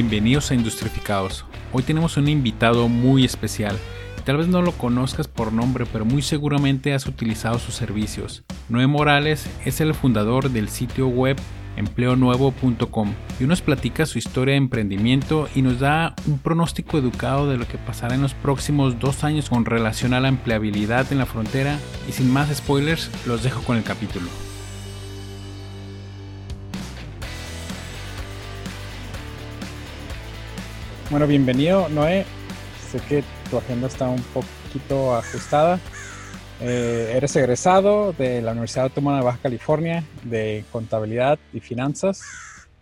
Bienvenidos a Industrificados. Hoy tenemos un invitado muy especial. Tal vez no lo conozcas por nombre, pero muy seguramente has utilizado sus servicios. Noé Morales es el fundador del sitio web empleonuevo.com y nos platica su historia de emprendimiento y nos da un pronóstico educado de lo que pasará en los próximos dos años con relación a la empleabilidad en la frontera y sin más spoilers los dejo con el capítulo. Bueno, bienvenido Noé. Sé que tu agenda está un poquito ajustada. Eh, eres egresado de la Universidad Autónoma de Baja California de Contabilidad y Finanzas.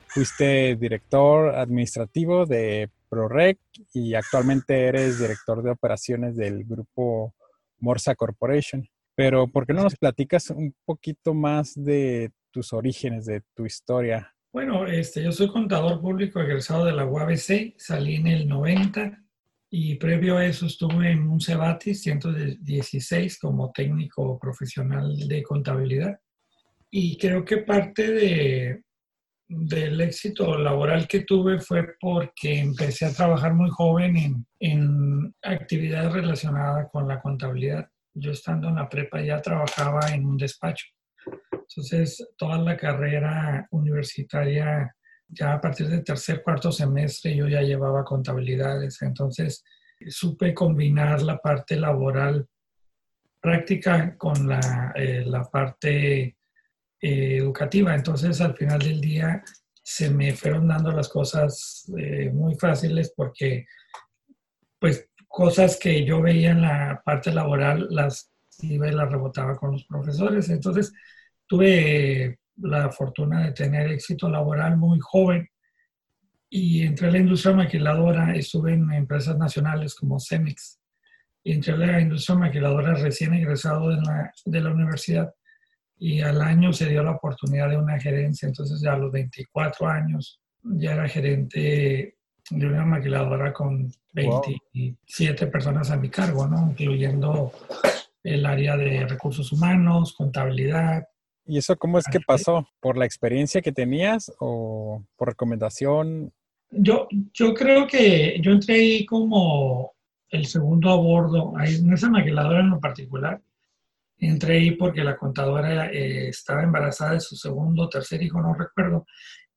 Fuiste director administrativo de ProRec y actualmente eres director de operaciones del grupo Morsa Corporation. Pero ¿por qué no nos platicas un poquito más de tus orígenes, de tu historia? Bueno, este, yo soy contador público egresado de la UABC, salí en el 90 y previo a eso estuve en un Cebatis 116 como técnico profesional de contabilidad. Y creo que parte de, del éxito laboral que tuve fue porque empecé a trabajar muy joven en, en actividades relacionadas con la contabilidad. Yo estando en la prepa ya trabajaba en un despacho. Entonces, toda la carrera universitaria ya a partir del tercer, cuarto semestre yo ya llevaba contabilidades, entonces supe combinar la parte laboral práctica con la, eh, la parte eh, educativa. Entonces al final del día se me fueron dando las cosas eh, muy fáciles porque pues cosas que yo veía en la parte laboral las iba y las rebotaba con los profesores. Entonces tuve la fortuna de tener éxito laboral muy joven y entré a la industria maquiladora, estuve en empresas nacionales como Cemex. Y entré a la industria maquiladora recién egresado de la, de la universidad y al año se dio la oportunidad de una gerencia, entonces ya a los 24 años ya era gerente de una maquiladora con 27 personas a mi cargo, ¿no? incluyendo el área de recursos humanos, contabilidad, ¿Y eso cómo es que pasó? ¿Por la experiencia que tenías o por recomendación? Yo, yo creo que yo entré ahí como el segundo a bordo, ahí en esa maquiladora en lo particular. Entré ahí porque la contadora eh, estaba embarazada de su segundo o tercer hijo, no recuerdo,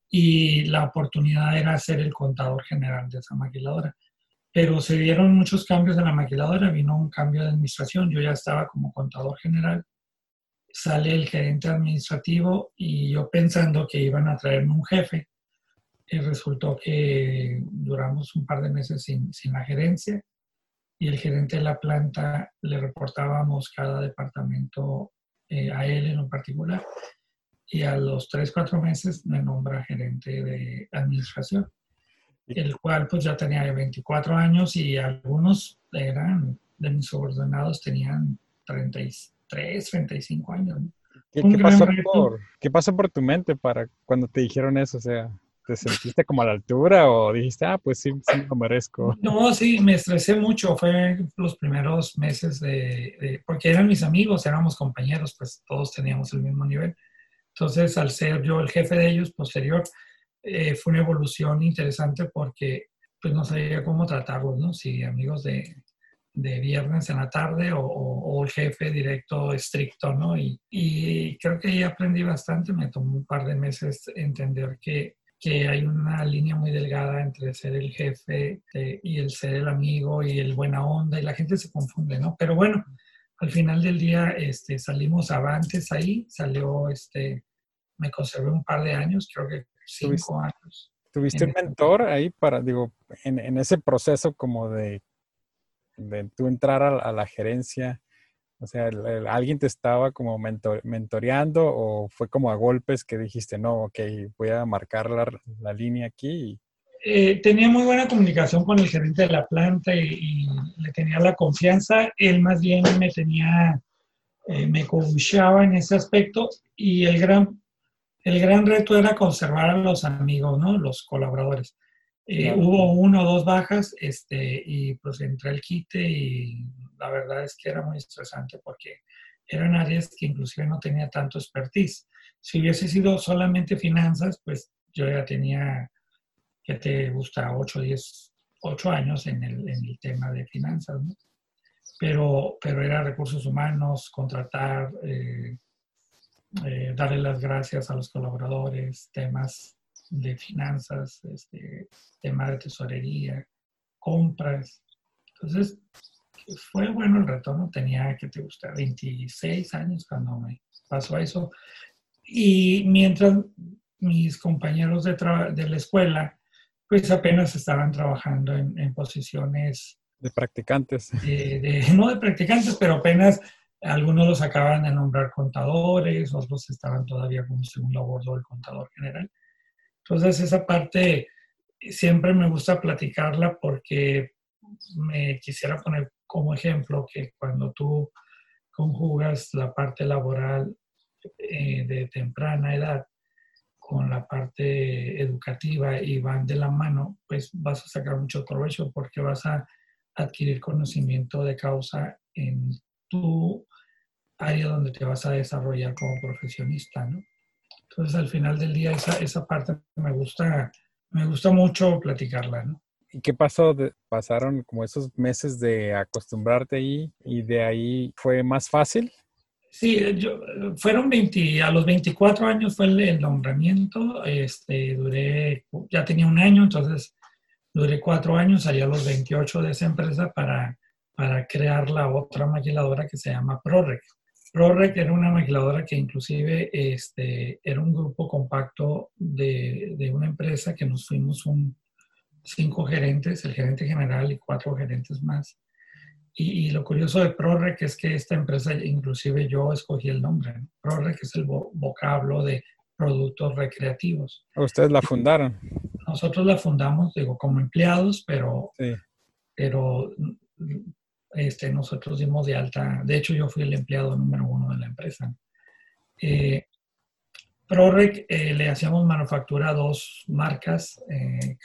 y la oportunidad era ser el contador general de esa maquiladora. Pero se dieron muchos cambios en la maquiladora, vino un cambio de administración, yo ya estaba como contador general sale el gerente administrativo y yo pensando que iban a traerme un jefe, y resultó que duramos un par de meses sin, sin la gerencia y el gerente de la planta le reportábamos cada departamento eh, a él en lo particular y a los tres, cuatro meses me nombra gerente de administración, el cual pues ya tenía 24 años y algunos eran de mis subordinados tenían 36 3, 35 años. ¿Qué, ¿qué pasó por, ¿Qué pasó por tu mente para cuando te dijeron eso? O sea, ¿te sentiste como a la altura o dijiste, ah, pues sí, sí lo merezco? No, sí, me estresé mucho. Fue los primeros meses de, porque eran mis amigos, éramos compañeros, pues todos teníamos el mismo nivel. Entonces, al ser yo el jefe de ellos posterior, eh, fue una evolución interesante porque pues no sabía cómo tratarlos, ¿no? Si amigos de, de viernes en la tarde o, el jefe directo estricto, ¿no? Y, creo que ahí aprendí bastante, me tomó un par de meses entender que, que hay una línea muy delgada entre ser el jefe eh, y el ser el amigo y el buena onda y la gente se confunde, ¿no? Pero bueno, al final del día este, salimos avantes ahí, salió, este, me conservé un par de años, creo que cinco años. ¿Tuviste un mentor ahí para, digo, en, en ese proceso como de de tú entrar a, la gerencia? O sea, ¿alguien te estaba como mentoreando o fue como a golpes que dijiste, no, ok, voy a marcar la, línea aquí? Eh, tenía muy buena comunicación con el gerente de la planta y, le tenía la confianza. Él más bien me tenía, eh, me coachaba en ese aspecto y el gran, el gran reto era conservar a los amigos, ¿no? Los colaboradores. Eh, hubo uno o dos bajas este, y pues entré al quite y la verdad es que era muy estresante porque eran áreas que inclusive no tenía tanto expertise. Si hubiese sido solamente finanzas, pues yo ya tenía que te gusta 8, 10, 8 años en el, en el tema de finanzas, ¿no? Pero, pero era recursos humanos, contratar, eh, eh, darle las gracias a los colaboradores, temas de finanzas, este, tema de tesorería, compras. Entonces, fue bueno el retorno. Tenía, que te gusta, 26 años cuando me pasó eso. Y mientras mis compañeros de, de la escuela, pues apenas estaban trabajando en, posiciones... De practicantes. no de practicantes, pero apenas algunos los acaban de nombrar contadores, otros estaban todavía como segundo a bordo del contador general. Entonces esa parte siempre me gusta platicarla porque me quisiera poner como ejemplo que cuando tú conjugas la parte laboral eh, de temprana edad con la parte educativa y van de la mano, pues vas a sacar mucho provecho porque vas a adquirir conocimiento de causa en tu área donde te vas a desarrollar como profesionista, ¿no? Entonces, al final del día, esa, esa parte me gusta, me gusta mucho platicarla, ¿no? ¿Y qué pasó? ¿Pasaron como esos meses de acostumbrarte ahí y de ahí fue más fácil? Sí, yo, fueron 20, a los 24 años fue el, nombramiento, este, duré, ya tenía un año, entonces duré cuatro años, salí a los 28 de esa empresa para, para crear la otra maquiladora que se llama ProRec. ProRec era una maquiladora que inclusive este, era un grupo compacto de, de una empresa que nos fuimos un, cinco gerentes, el gerente general y cuatro gerentes más. Y, lo curioso de ProRec es que esta empresa, inclusive yo escogí el nombre. ¿no? ProRec es el vocablo de productos recreativos. ¿Ustedes la fundaron? Nosotros la fundamos, digo, como empleados, pero, pero este, nosotros dimos de alta. De hecho, yo fui el empleado número uno de la empresa. Eh, ProRec eh, le hacíamos manufactura a dos marcas, eh,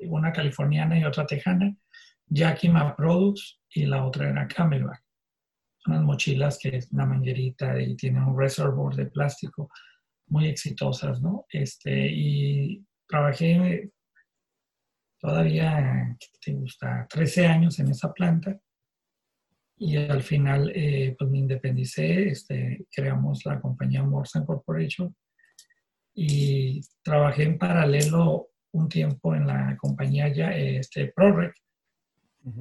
una californiana y otra tejana, Yakima Products y la otra era Camelback. Unas mochilas que es una manguerita y tienen un reservoir de plástico muy exitosas, ¿no? Este, y trabajé todavía, ¿qué te gusta? 13 años en esa planta y al final eh, pues me independicé, este, creamos la compañía Morsan Corporation y trabajé en paralelo un tiempo en la compañía ya, este, ProRec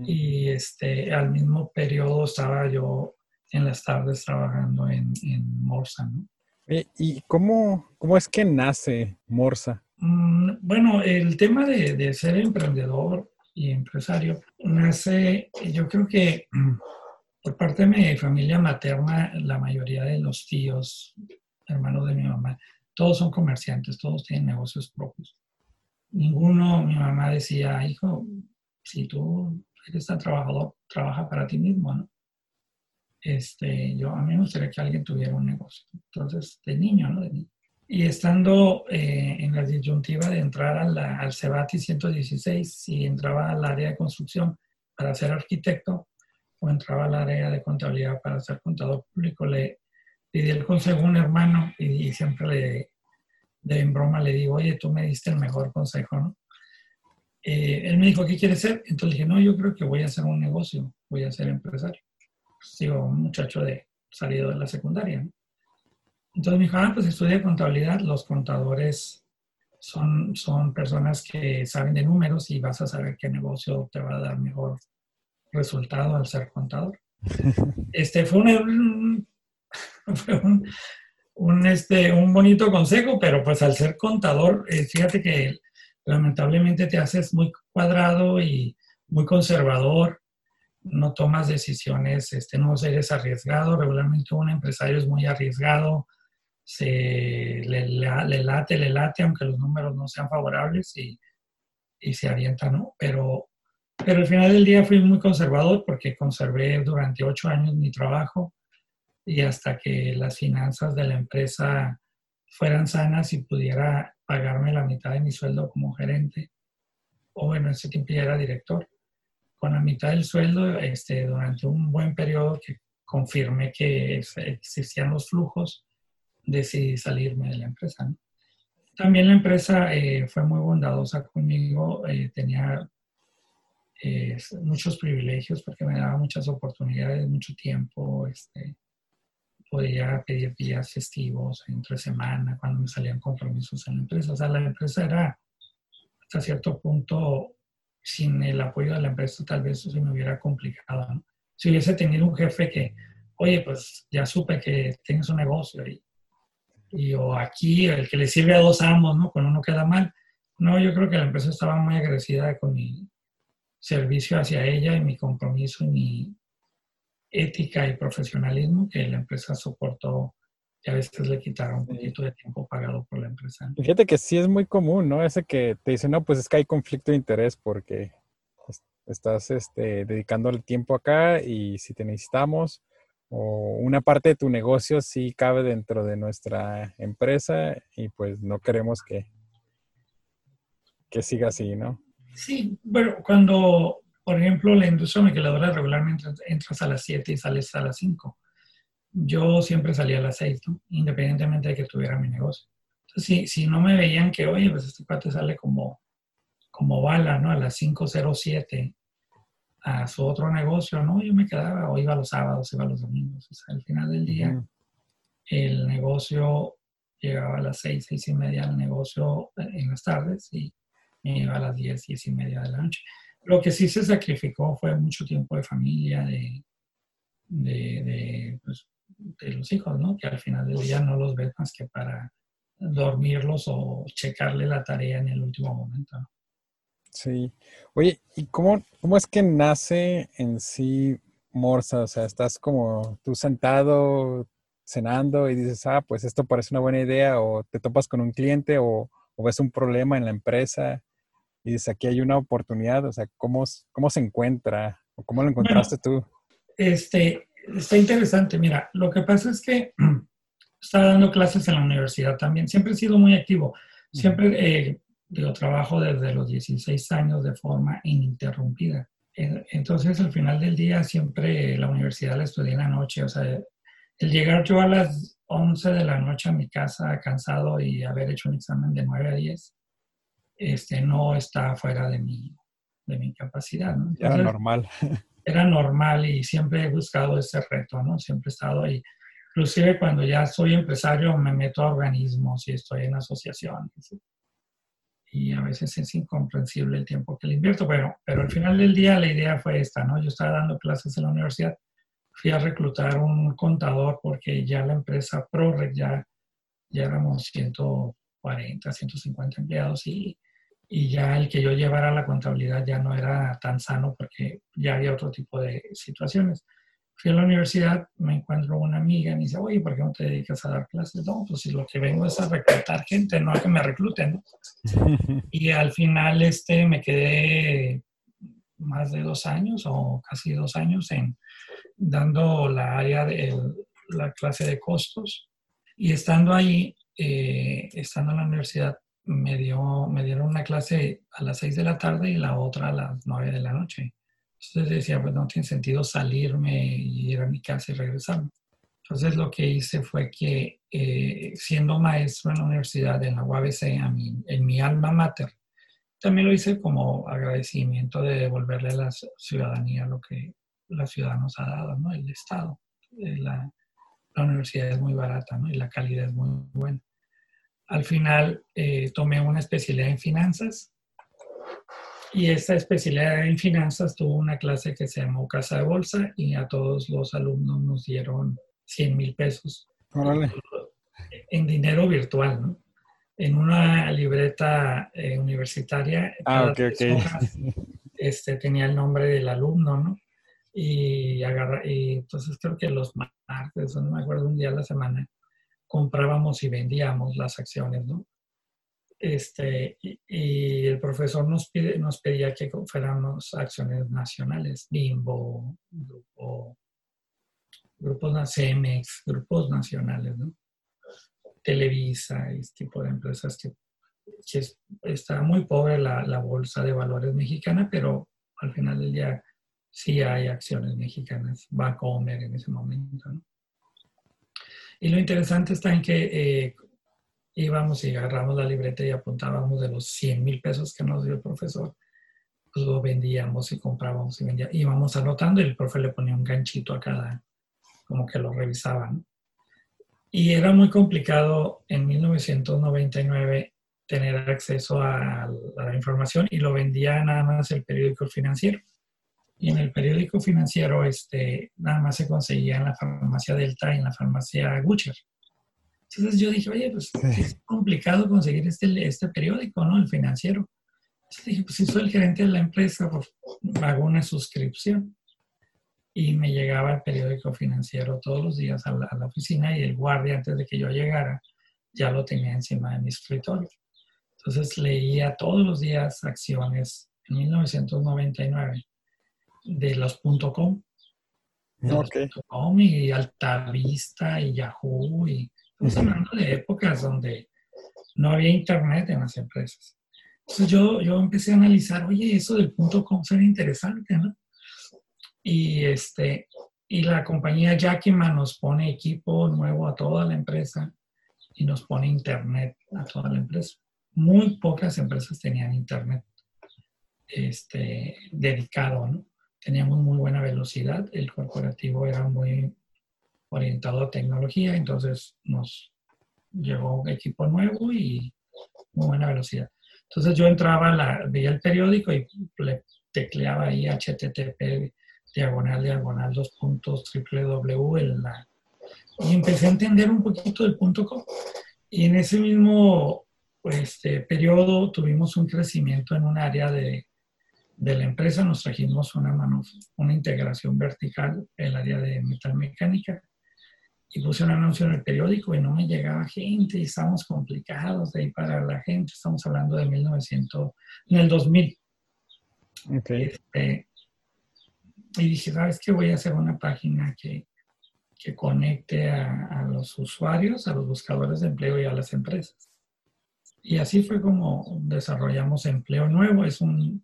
y este, al mismo periodo estaba yo en las tardes trabajando en, en Morsa. ¿no? ¿Y cómo, cómo es que nace Morsa? Mm, bueno, el tema de, de, ser emprendedor y empresario nace, yo creo que por parte de mi familia materna, la mayoría de los tíos, hermanos de mi mamá, todos son comerciantes, todos tienen negocios propios. Ninguno, mi mamá decía, hijo, si tú eres tan trabajador, trabaja para ti mismo, ¿no? Este, yo, a mí me gustaría que alguien tuviera un negocio. Entonces, de niño, ¿no? Y estando eh, en la disyuntiva de entrar al CEBATI 116, si entraba al área de construcción para ser arquitecto o entraba al área de contabilidad para ser contador público, le, le el consejo a un hermano y, siempre le, de en broma le digo, oye, tú me diste el mejor consejo, ¿no? Eh, él me dijo, ¿qué quieres ser? Entonces dije, no, yo creo que voy a hacer un negocio, voy a ser empresario. Sigo un muchacho de salido de la secundaria. Entonces me dijo, ah, pues estudia contabilidad, los contadores son, son personas que saben de números y vas a saber qué negocio te va a dar mejor resultado al ser contador. Este fue un, fue un, este, un bonito consejo, pero pues al ser contador, eh, fíjate que lamentablemente te haces muy cuadrado y muy conservador, no tomas decisiones, este, no eres arriesgado, regularmente un empresario es muy arriesgado, se, le, le, late, le late, aunque los números no sean favorables y, y se avienta, ¿no? Pero, pero al final del día fui muy conservador porque conservé durante ocho años mi trabajo, y hasta que las finanzas de la empresa fueran sanas y pudiera pagarme la mitad de mi sueldo como gerente, o bueno, ese tiempo ya era director, con la mitad del sueldo, este, durante un buen periodo que confirmé que existían los flujos, decidí salirme de la empresa. También la empresa eh, fue muy bondadosa conmigo, eh, tenía eh, muchos privilegios porque me daba muchas oportunidades, mucho tiempo, este, podía pedir días festivos entre semana cuando me salían compromisos en la empresa. O sea, la empresa era hasta cierto punto, sin el apoyo de la empresa, tal vez eso se me hubiera complicado. Si hubiese tenido un jefe que, oye, pues ya supe que tienes un negocio y y o aquí el que le sirve a dos amos, ¿no? Cuando uno queda mal. No, yo creo que la empresa estaba muy agradecida con mi servicio hacia ella y mi compromiso y mi ética y profesionalismo que la empresa soportó y a veces le quitaron un poquito de tiempo pagado por la empresa. Fíjate que sí es muy común, ¿no? Ese que te dice, no, pues es que hay conflicto de interés porque estás este, dedicando el tiempo acá y si te necesitamos, o una parte de tu negocio sí cabe dentro de nuestra empresa y pues no queremos que, que siga así, ¿no? Sí, bueno, cuando, por ejemplo, la industria maquiladora regularmente entras a las 7 y sales a las 5. Yo siempre salía a las 6, ¿no? independientemente de que tuviera mi negocio. Entonces, si, si no me veían que, oye, pues este cuate sale como, como bala, ¿no? A las 5.07 a su otro negocio, ¿no? Yo me quedaba, o iba los sábados, iba los domingos. O sea, al final del día, el negocio llegaba a las seis, seis y media al negocio en las tardes y a las diez, diez y media de la noche. Lo que sí se sacrificó fue mucho tiempo de familia, de, de, pues, de los hijos, ¿no? Que al final del día no los ves más que para dormirlos o checarle la tarea en el último momento. Sí. Oye, ¿y cómo, cómo es que nace en sí Morsa? O sea, estás como tú sentado cenando y dices, ah, pues esto parece una buena idea, o te topas con un cliente o, ves un problema en la empresa y dices, aquí hay una oportunidad, o sea, ¿cómo, cómo se encuentra o cómo lo encontraste tú? Este, está interesante, mira, lo que pasa es que estaba dando clases en la universidad también, siempre he sido muy activo, siempre eh, trabajo desde los 16 años de forma ininterrumpida. Entonces, al final del día, siempre la universidad la estudié en la noche. O sea, el llegar yo a las 11 de la noche a mi casa cansado y haber hecho un examen de 9 a 10, este, no está fuera de mi, de mi capacidad. ¿no? era normal. Era normal y siempre he buscado ese reto, ¿no? Siempre he estado ahí. Inclusive cuando ya soy empresario me meto a organismos y estoy en asociaciones y a veces es incomprensible el tiempo que le invierto, pero, pero al final del día la idea fue esta, ¿no? Yo estaba dando clases en la universidad, fui a reclutar un contador porque ya la empresa ProRec ya, ya éramos 140, 150 empleados y, y ya el que yo llevara la contabilidad ya no era tan sano porque ya había otro tipo de situaciones fui a la universidad, me encuentro una amiga y me dice, oye, ¿por qué no te dedicas a dar clases? No, pues si lo que vengo es a reclutar gente, no a que me recluten. y al final este, me quedé más de dos años o casi dos años en dando la área de la clase de costos. Y estando ahí, eh, estando en la universidad, me, dio, me dieron una clase a las seis de la tarde y la otra a las nueve de la noche. Entonces decía, pues no tiene sentido salirme y ir a mi casa y regresarme. Entonces lo que hice fue que eh, siendo maestro en la universidad, en la UABC, en mi alma mater, también lo hice como agradecimiento de devolverle a la ciudadanía lo que la ciudad nos ha dado, ¿no? El Estado. Eh, la, la universidad es muy barata, ¿no? Y la calidad es muy buena. Al final eh, tomé una especialidad en finanzas. Y esta especialidad en finanzas tuvo una clase que se llamó Casa de Bolsa y a todos los alumnos nos dieron 100 mil pesos. En dinero virtual, ¿no? En una libreta eh, universitaria, ah, este, tenía el nombre del alumno, ¿no? Y, agarra, y entonces creo que los martes, no me acuerdo, un día a la semana, comprábamos y vendíamos las acciones, ¿no? Este, y, el profesor nos, pide, nos pedía que fuéramos acciones nacionales, BIMBO, grupo, grupos CEMEX, grupos nacionales, ¿no? Televisa, este tipo de empresas que, está muy pobre la, bolsa de valores mexicana, pero al final del día sí hay acciones mexicanas, va a comer en ese momento, ¿no? Y lo interesante está en que eh, íbamos y agarramos la libreta y apuntábamos de los 100 mil pesos que nos dio el profesor, pues lo vendíamos y comprábamos y vendíamos. Íbamos anotando y el profe le ponía un ganchito a cada, como que lo revisaban. Y era muy complicado en 1999 tener acceso a, la información y lo vendía nada más el periódico financiero. Y en el periódico financiero este, nada más se conseguía en la farmacia Delta y en la farmacia Gucher. Entonces yo dije, oye, pues es complicado conseguir este, este periódico, ¿no? El financiero. Entonces dije, pues si soy el gerente de la empresa, pues hago una suscripción. Y me llegaba el periódico financiero todos los días a la, a la oficina y el guardia, antes de que yo llegara, ya lo tenía encima de mi escritorio. Entonces leía todos los días acciones en 1999 de los .com. Okay. .com y Altavista y Yahoo y Estamos hablando de épocas donde no había internet en las empresas. Entonces yo, yo empecé a analizar, oye, eso del punto com suena interesante, ¿no? Y, este, y la compañía Yakima nos pone equipo nuevo a toda la empresa y nos pone internet a toda la empresa. Muy pocas empresas tenían internet este, dedicado, ¿no? Teníamos muy buena velocidad, el corporativo era muy orientado a tecnología, entonces nos llegó un equipo nuevo y muy buena velocidad. Entonces yo entraba, la, veía el periódico y le tecleaba ahí http diagonal diagonal dos puntos triple w y empecé a entender un poquito del punto com. Y en ese mismo este, periodo tuvimos un crecimiento en un área de, de la empresa, nos trajimos una, mano, una integración vertical, el área de metalmecánica, y puse un anuncio en el periódico y no me llegaba gente y estamos complicados de ahí para la gente. Estamos hablando de 1900, en el 2000. Okay. Este, y dije, ¿sabes qué? Voy a hacer una página que, que conecte a, a, los usuarios, a los buscadores de empleo y a las empresas. Y así fue como desarrollamos Empleo Nuevo. Es un,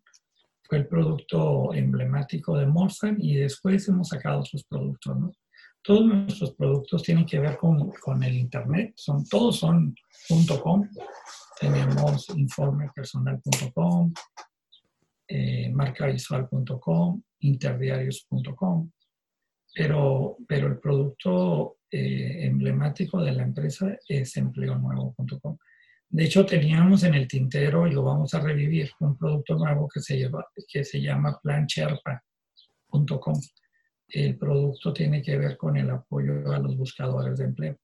fue el producto emblemático de Morsan y después hemos sacado otros productos. Todos nuestros productos tienen que ver con, el Internet, todos son .com. Tenemos informepersonal.com, eh, marcavisual.com, interdiarios.com, pero, pero el producto eh, emblemático de la empresa es empleonuevo.com. De hecho, teníamos en el tintero, y lo vamos a revivir, un producto nuevo que se, lleva, que se llama plancherpa.com el producto tiene que ver con el apoyo a los buscadores de empleo.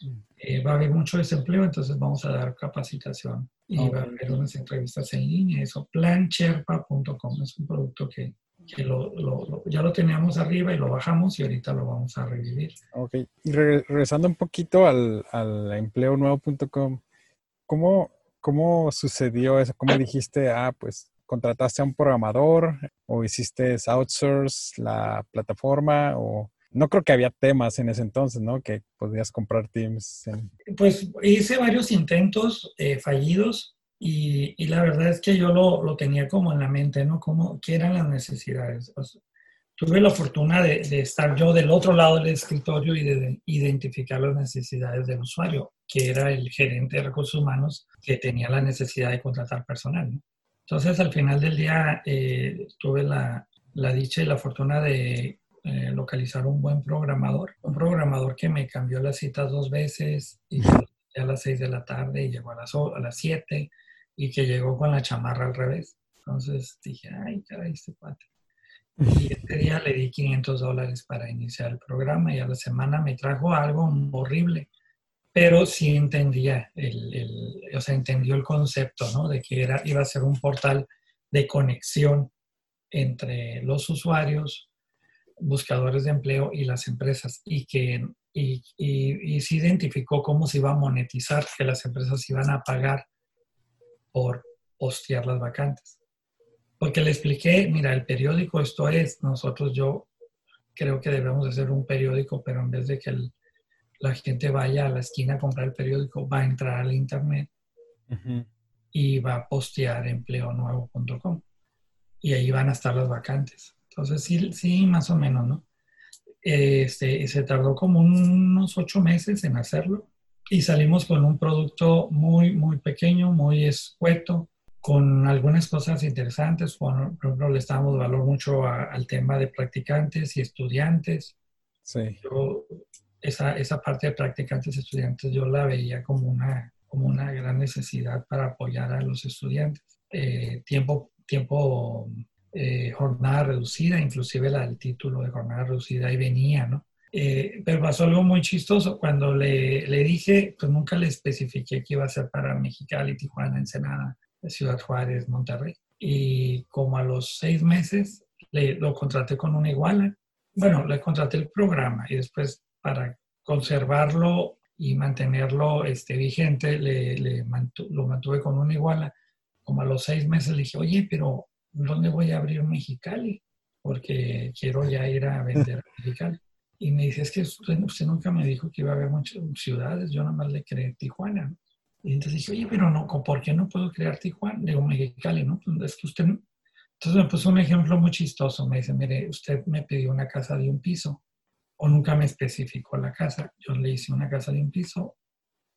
Mm. Eh, va a haber mucho desempleo, entonces vamos a dar capacitación y va a haber unas entrevistas en línea. Eso, plancherpa.com es un producto que, que lo, lo, ya lo teníamos arriba y lo bajamos y ahorita lo vamos a revivir. Ok, y regresando un poquito al, al empleonuevo.com, ¿cómo, ¿cómo sucedió eso? ¿Cómo dijiste, ah, pues contrataste a un programador o hiciste outsource la plataforma o no creo que había temas en ese entonces, ¿no? Que podías comprar Teams. Pues hice varios intentos eh, fallidos y, y, la verdad es que yo lo, lo, tenía como en la mente, ¿no? Como, ¿Qué eran las necesidades? Tuve la fortuna de, de, estar yo del otro lado del escritorio y de identificar las necesidades del usuario, que era el gerente de recursos humanos que tenía la necesidad de contratar personal, ¿no? Entonces, al final del día, eh, tuve la, la, dicha y la fortuna de eh, localizar un buen programador, un programador que me cambió las citas dos veces y a las seis de la tarde y llegó a las, a las siete y que llegó con la chamarra al revés. Entonces dije, ay, caray, este cuate. Y este día le di 500 dólares para iniciar el programa y a la semana me trajo algo horrible pero sí entendía, el, el, o sea, entendió el concepto, ¿no? De que era, iba a ser un portal de conexión entre los usuarios, buscadores de empleo y las empresas, y que y, y, y se identificó cómo se iba a monetizar, que las empresas iban a pagar por postear las vacantes. Porque le expliqué, mira, el periódico esto es, nosotros yo creo que debemos de ser un periódico, pero en vez de que el, la gente vaya a la esquina a comprar el periódico, va a entrar al internet y va a postear empleonuevo.com. Y ahí van a estar las vacantes. Entonces, sí, sí más o menos, ¿no? Este, se tardó como unos ocho meses en hacerlo. y salimos con un producto muy, muy pequeño, muy escueto, con algunas cosas interesantes. Por ejemplo, le estábamos valor mucho al tema de practicantes y estudiantes. Sí. Yo, esa, esa parte de practicantes y estudiantes yo la veía como una, como una gran necesidad para apoyar a los estudiantes. Eh, tiempo, tiempo eh, jornada reducida, inclusive la del título de jornada reducida ahí venía, ¿no? Eh, pero pasó algo muy chistoso. Cuando le, le, dije, pues nunca le especifiqué que iba a ser para Mexicali, Tijuana, Ensenada, Ciudad Juárez, Monterrey. Y como a los seis meses le, lo contraté con una iguala. Bueno, le contraté el programa y después para conservarlo y mantenerlo este, vigente, le, le lo mantuve con una iguala. Como a los seis meses le dije, oye, pero ¿dónde voy a abrir Mexicali? Porque quiero ya ir a vender a Mexicali. Y me dice, es que usted, nunca me dijo que iba a haber muchas ciudades, yo nada más le creé Tijuana. Y entonces dije, oye, pero no, ¿por qué no puedo crear Tijuana? Digo, Mexicali, ¿no? Pues es que usted... Entonces me puso un ejemplo muy chistoso. Me dice, mire, usted me pidió una casa de un piso o nunca me especificó la casa. Yo le hice una casa de un piso.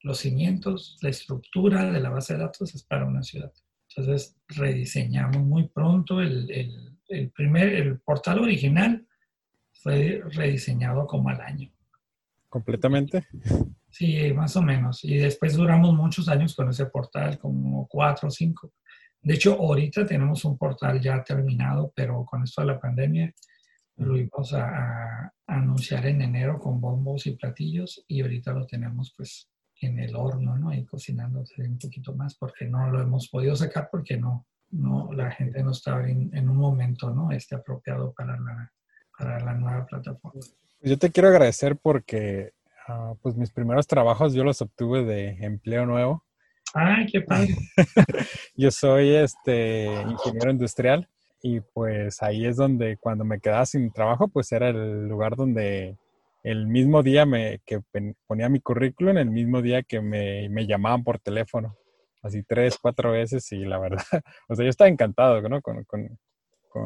Los cimientos, la estructura de la base de datos es para una ciudad. Entonces rediseñamos muy pronto el, el, el primer, el portal original fue rediseñado como al año. ¿Completamente? Sí, más o menos. Y después duramos muchos años con ese portal, como cuatro o cinco. De hecho, ahorita tenemos un portal ya terminado, pero con esto de la pandemia lo íbamos a, anunciar en enero con bombos y platillos y ahorita lo tenemos pues en el horno, ¿no? Y cocinándose un poquito más porque no lo hemos podido sacar porque no, no la gente no estaba en, en un momento, ¿no? Este apropiado para la, para la nueva plataforma. Yo te quiero agradecer porque uh, pues mis primeros trabajos yo los obtuve de empleo nuevo. ¡Ay, qué padre! yo soy este ingeniero industrial y pues ahí es donde cuando me quedaba sin trabajo pues era el lugar donde el mismo día me, que ponía mi currículum, el mismo día que me, me llamaban por teléfono así tres, cuatro veces y la verdad, o sea, yo estaba encantado ¿no? con, con,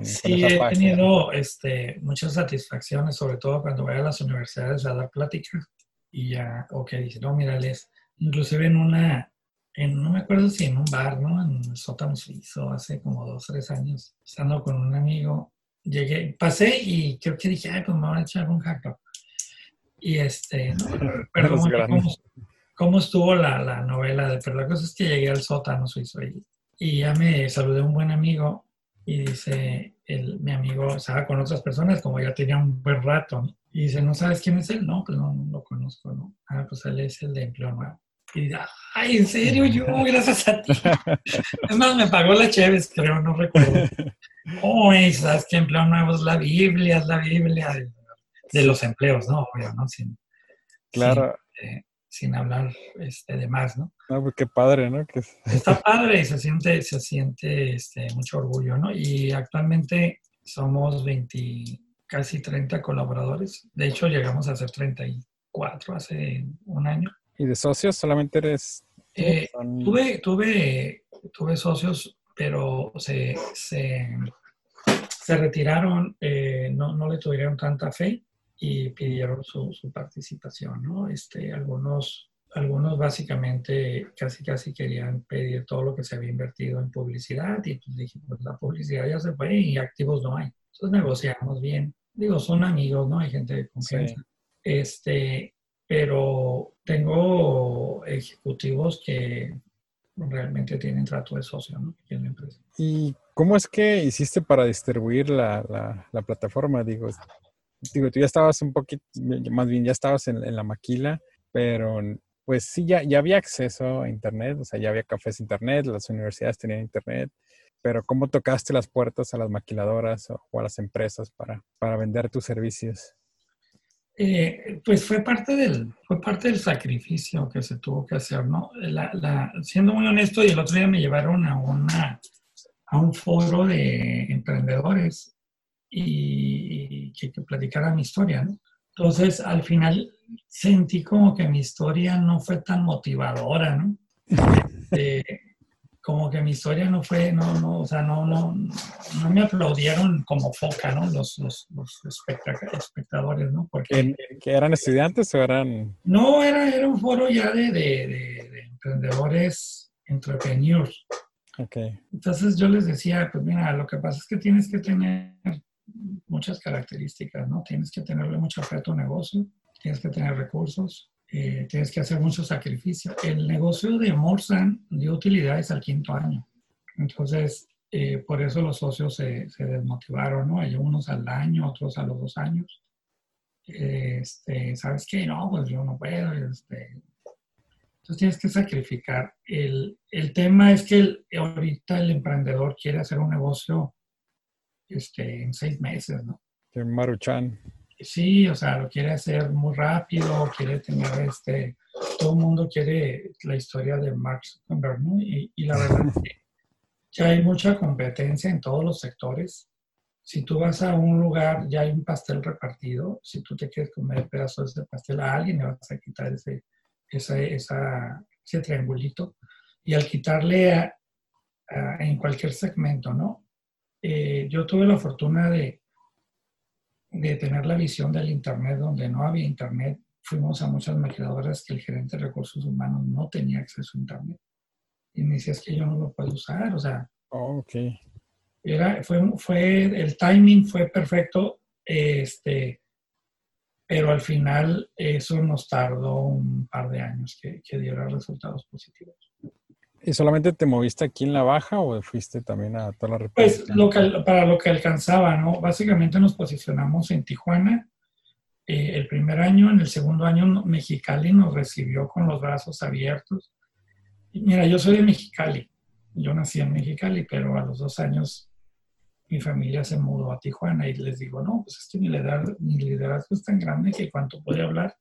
sí, he tenido este, muchas satisfacciones, sobre todo cuando voy a las universidades a dar pláticas y ya, o que dicen, no, mírales, inclusive en una, en, no me acuerdo si en un bar, ¿no? En el sótano suizo, hace como dos, tres años, estando con un amigo, llegué, pasé y creo que dije, ay, pues me voy a echar un hack Y este, no, perdón, ¿cómo, ¿cómo, estuvo la, la novela? De, pero la cosa es que llegué al sótano suizo y, y ya me saludé a un buen amigo y dice, el, mi amigo estaba con otras personas, como ya tenía un buen rato, y dice, ¿no sabes quién es él? No, pues no, no lo conozco, ¿no? Ah, pues él es el de empleo nuevo. Y dice, ay, ¿en serio? Yo, gracias a ti. es más, me pagó la Chévez, creo, no recuerdo. Oh, ¿sabes que empleo nuevo es la Biblia? Es la Biblia de, los empleos, ¿no? Obvio, ¿no? Sin, claro. Eh, sin hablar este, de más, ¿no? No, pues qué padre, ¿no? Está padre y se siente, se siente este, mucho orgullo, ¿no? Y actualmente somos 20, casi 30 colaboradores. De hecho, llegamos a ser 34 hace un año. ¿Y de socios solamente eres? Eh, tuve, tuve, tuve socios, pero se, se, se retiraron, eh, no, no le tuvieron tanta fe y pidieron su, su, participación, ¿no? Este, algunos, algunos básicamente casi casi querían pedir todo lo que se había invertido en publicidad y pues dije, pues la publicidad ya se fue y activos no hay. Entonces negociamos bien. Digo, son amigos, ¿no? Hay gente de confianza. Este, pero tengo ejecutivos que realmente tienen trato de socio, ¿no? En la empresa. ¿Y cómo es que hiciste para distribuir la, la, la plataforma? Digo, digo, tú ya estabas un poquito, más bien ya estabas en, la maquila, pero pues sí, ya, ya había acceso a Internet, o sea, ya había cafés Internet, las universidades tenían Internet, pero ¿cómo tocaste las puertas a las maquiladoras o, a las empresas para, para vender tus servicios? Eh, pues fue parte, del, fue parte del sacrificio que se tuvo que hacer, ¿no? La, siendo muy honesto, y el otro día me llevaron a, una, a un foro de emprendedores y, que, que, platicara mi historia, ¿no? Entonces, al final sentí como que mi historia no fue tan motivadora, ¿no? Este, como que mi historia no fue, no, no, o sea, no, no, no me aplaudieron como foca, ¿no? Los, los, los espectadores, ¿no? Porque... ¿Que eran estudiantes o eran...? No, era, era un foro ya de, de, de, emprendedores, entrepreneurs. Okay. Entonces yo les decía, pues mira, lo que pasa es que tienes que tener muchas características, ¿no? Tienes que tenerle mucho fe a tu negocio, tienes que tener recursos, eh, tienes que hacer mucho sacrificio. El negocio de Morsan dio utilidades al quinto año. Entonces, eh, por eso los socios se, se, desmotivaron, ¿no? Hay unos al año, otros a los dos años. Este, ¿Sabes qué? No, pues yo no puedo. Este. Entonces tienes que sacrificar. El, el tema es que ahorita el emprendedor quiere hacer un negocio este, en seis meses, ¿no? Maruchan. Sí, o sea, lo quiere hacer muy rápido, quiere tener este, todo el mundo quiere la historia de Mark Zuckerberg, ¿no? Y, la verdad es que ya hay mucha competencia en todos los sectores. Si tú vas a un lugar, ya hay un pastel repartido. Si tú te quieres comer pedazos de pastel a alguien, le vas a quitar ese, esa, ese triangulito. Y al quitarle en cualquier segmento, ¿no? Eh, yo tuve la fortuna de, de tener la visión del Internet donde no había Internet. Fuimos a muchas maquiladoras que el gerente de recursos humanos no tenía acceso a Internet. Y me decía, es que yo no lo puedo usar, o sea. Oh, ok. Era, fue, fue, el timing fue perfecto, este, pero al final eso nos tardó un par de años que, que diera resultados positivos. ¿Y solamente te moviste aquí en la Baja o fuiste también a toda la República? Pues para lo que alcanzaba, ¿no? Básicamente nos posicionamos en Tijuana eh, el primer año, en el segundo año Mexicali nos recibió con los brazos abiertos. mira, yo soy de Mexicali, yo nací en Mexicali, pero a los dos años mi familia se mudó a Tijuana y les digo, no, pues es que mi liderazgo, mi liderazgo es tan grande que cuanto puede hablar,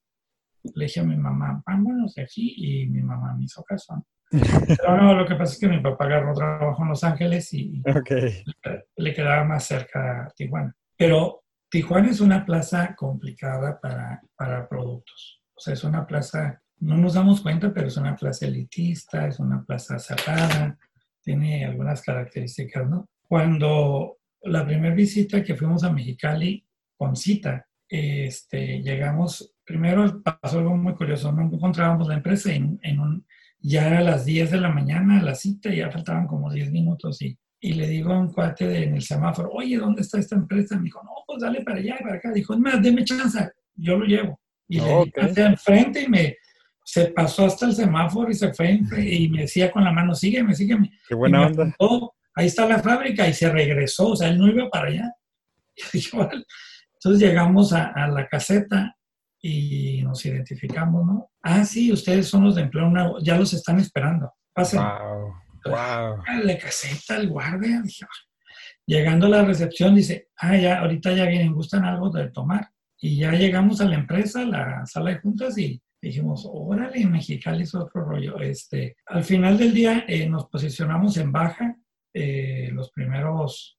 le dije a mi mamá, vámonos de aquí y mi mamá me hizo caso. Pero no, lo que pasa es que mi papá agarró trabajo en Los Ángeles y le quedaba más cerca a Tijuana. Pero Tijuana es una plaza complicada para, para productos. O sea, es una plaza, no nos damos cuenta, pero es una plaza elitista, es una plaza cerrada, tiene algunas características, ¿no? Cuando la primera visita que fuimos a Mexicali con cita, este, llegamos, primero pasó algo muy curioso, no encontrábamos la empresa en, en un, ya era las 10 de la mañana la cita, ya faltaban como 10 minutos y, y le digo a un cuate de, en el semáforo, oye, ¿dónde está esta empresa? Me dijo, no, pues dale para allá y para acá. Dijo, más, deme chance, yo lo llevo. Y le okay. enfrente y me se pasó hasta el semáforo y se fue y me decía con la mano, sígueme, sígueme. Qué buena onda. ahí está la fábrica y se regresó, o sea, él no iba para allá. Entonces llegamos a, a la caseta y nos identificamos, ¿no? Ah, sí, ustedes son los de empleo nuevo, ya los están esperando. Pasen. Wow, wow. La caseta, el guardia. Llegando a la recepción, dice, ah, ya, ahorita ya vienen, gustan algo de tomar. Y ya llegamos a la empresa, la sala de juntas, y dijimos, órale, Mexicali es otro rollo. Este, al final del día eh, nos posicionamos en baja. Eh, los primeros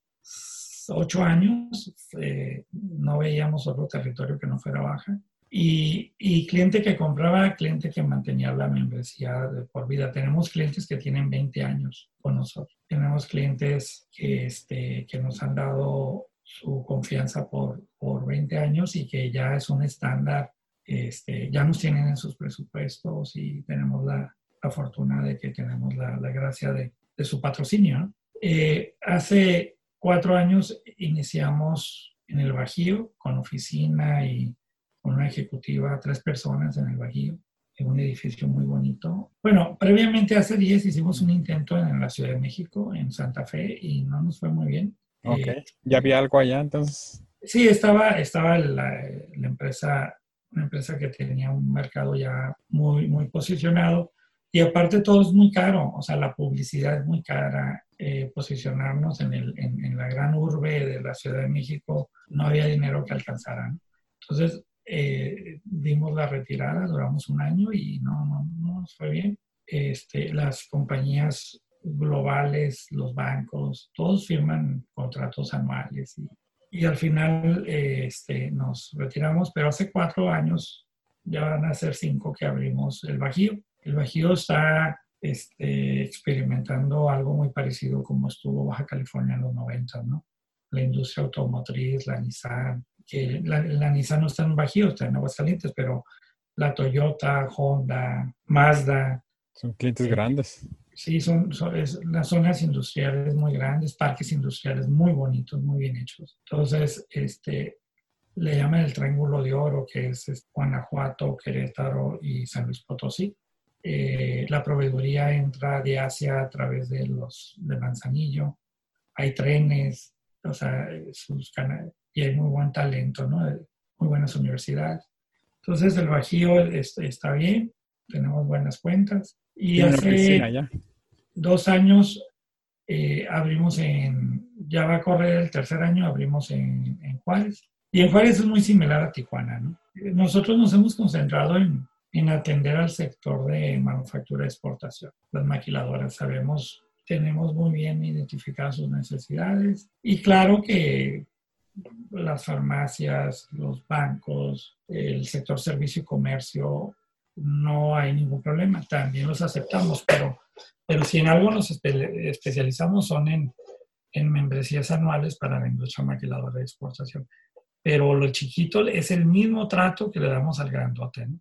ocho años eh, no veíamos otro territorio que no fuera baja. Y, cliente que compraba, cliente que mantenía la membresía de por vida. Tenemos clientes que tienen 20 años con nosotros. Tenemos clientes que, este, que nos han dado su confianza por, por 20 años y que ya es un estándar, este, ya nos tienen en sus presupuestos y tenemos la, la fortuna de que tenemos la, la gracia de, de, su patrocinio. Eh, hace cuatro años iniciamos en el Bajío con oficina y con una ejecutiva, tres personas en el Bajío, en un edificio muy bonito. Bueno, previamente hace 10 hicimos un intento en la Ciudad de México, en Santa Fe, y no nos fue muy bien. Ok, eh, ¿ya había algo allá entonces? Sí, estaba, estaba la, la, empresa, una empresa que tenía un mercado ya muy, muy posicionado. Y aparte todo es muy caro, o sea, la publicidad es muy cara, eh, posicionarnos en, el, en, en, la gran urbe de la Ciudad de México, no había dinero que alcanzara. Entonces, eh, dimos la retirada, duramos un año y no, no, no nos fue bien. Este, las compañías globales, los bancos, todos firman contratos anuales y, y al final eh, este, nos retiramos, pero hace cuatro años, ya van a ser cinco que abrimos el Bajío. El Bajío está este, experimentando algo muy parecido como estuvo Baja California en los 90, ¿no? La industria automotriz, la Nissan, que la, Nissan no está en Bajío, está en Aguascalientes, pero la Toyota, Honda, Mazda. Son clientes eh, grandes. Sí, son, las zonas industriales muy grandes, parques industriales muy bonitos, muy bien hechos. Entonces, este, le llaman el Triángulo de Oro, que es, Guanajuato, Querétaro y San Luis Potosí. Eh, la proveeduría entra de Asia a través de los de Manzanillo. Hay trenes, o sea, sus y hay muy buen talento, ¿no? Muy buenas universidades. Entonces, el Bajío está bien, tenemos buenas cuentas. Y hace dos años eh, abrimos en, ya va a correr el tercer año, abrimos en, en, Juárez. Y en Juárez es muy similar a Tijuana, ¿no? Nosotros nos hemos concentrado en, en atender al sector de manufactura y exportación. Las maquiladoras sabemos, tenemos muy bien identificadas sus necesidades y claro que las farmacias, los bancos, el sector servicio y comercio no hay ningún problema, también los aceptamos, pero, pero si en algo nos especializamos son en, en membresías anuales para la industria maquiladora de exportación. Pero lo chiquito es el mismo trato que le damos al grandote. ¿no?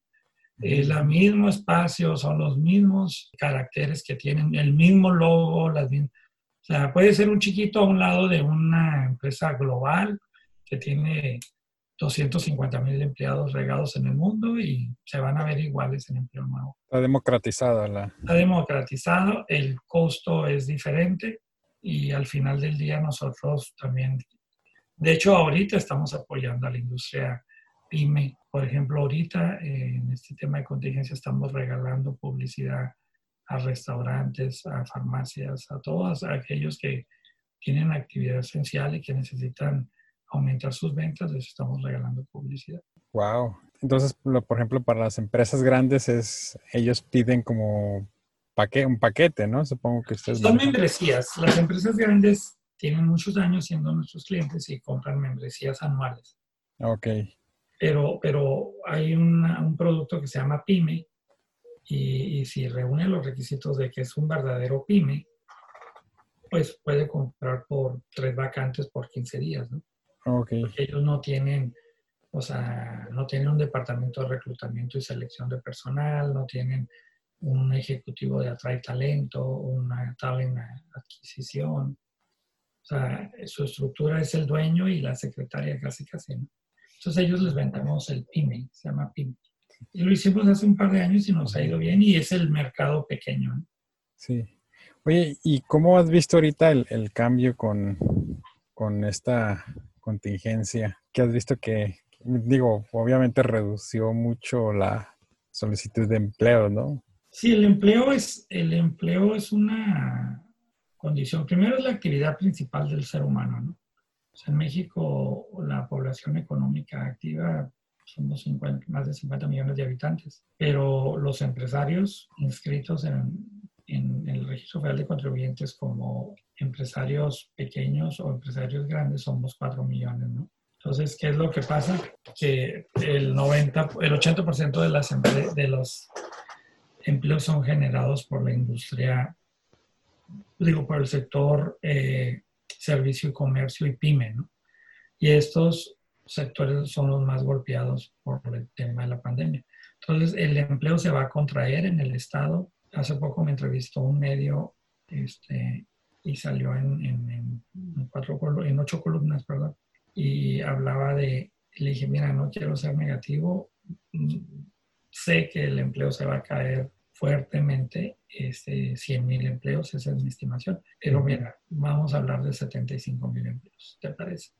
Es el mismo espacio, son los mismos caracteres que tienen, el mismo logo, las o sea, puede ser un chiquito a un lado de una empresa global que tiene 250 mil empleados regados en el mundo y se van a ver iguales en empleo nuevo. Está democratizada la... Está democratizado, el costo es diferente y al final del día nosotros también, de hecho ahorita estamos apoyando a la industria pyme. Por ejemplo, ahorita en este tema de contingencia estamos regalando publicidad a restaurantes, a farmacias, a todos aquellos que tienen actividad esencial y que necesitan aumentar sus ventas, les estamos regalando publicidad. Wow. Entonces, por ejemplo, para las empresas grandes es, ellos piden como paque, un paquete, ¿no? Supongo que ustedes... Son membresías. Las empresas grandes tienen muchos años siendo nuestros clientes y compran membresías anuales. Ok. Pero, pero hay un producto que se llama PYME y, y si reúne los requisitos de que es un verdadero PYME, pues puede comprar por tres vacantes por 15 días, ¿no? Okay. Porque ellos no tienen, o sea, no tienen un departamento de reclutamiento y selección de personal, no tienen un ejecutivo de atrae talento, una talent adquisición. O sea, su estructura es el dueño y la secretaria casi casi. Entonces ellos les vendemos el PYME, se llama PYME. Y lo hicimos hace un par de años y nos ha ido bien y es el mercado pequeño. Sí. Oye, ¿y cómo has visto ahorita el, el cambio con, con esta contingencia, que has visto que, digo, obviamente redució mucho la solicitud de empleo, ¿no? Sí, el empleo es, el empleo es una condición. Primero es la actividad principal del ser humano, ¿no? en México la población económica activa somos más de 50 millones de habitantes, pero los empresarios inscritos en, en, el Registro Federal de Contribuyentes como empresarios pequeños o empresarios grandes somos 4 millones, ¿no? Entonces, ¿qué es lo que pasa? Que el 90, el 80% de, las de los empleos son generados por la industria, digo, por el sector eh, servicio y comercio y pyme, ¿no? Y estos sectores son los más golpeados por el tema de la pandemia. Entonces, el empleo se va a contraer en el Estado hace poco me entrevistó un medio este, y salió en, en, cuatro, en ocho columnas, perdón, y hablaba de, le dije, mira, no quiero ser negativo, sé que el empleo se va a caer fuertemente, este, 100 mil empleos, esa es mi estimación, pero mira, vamos a hablar de 75 mil empleos, ¿te parece?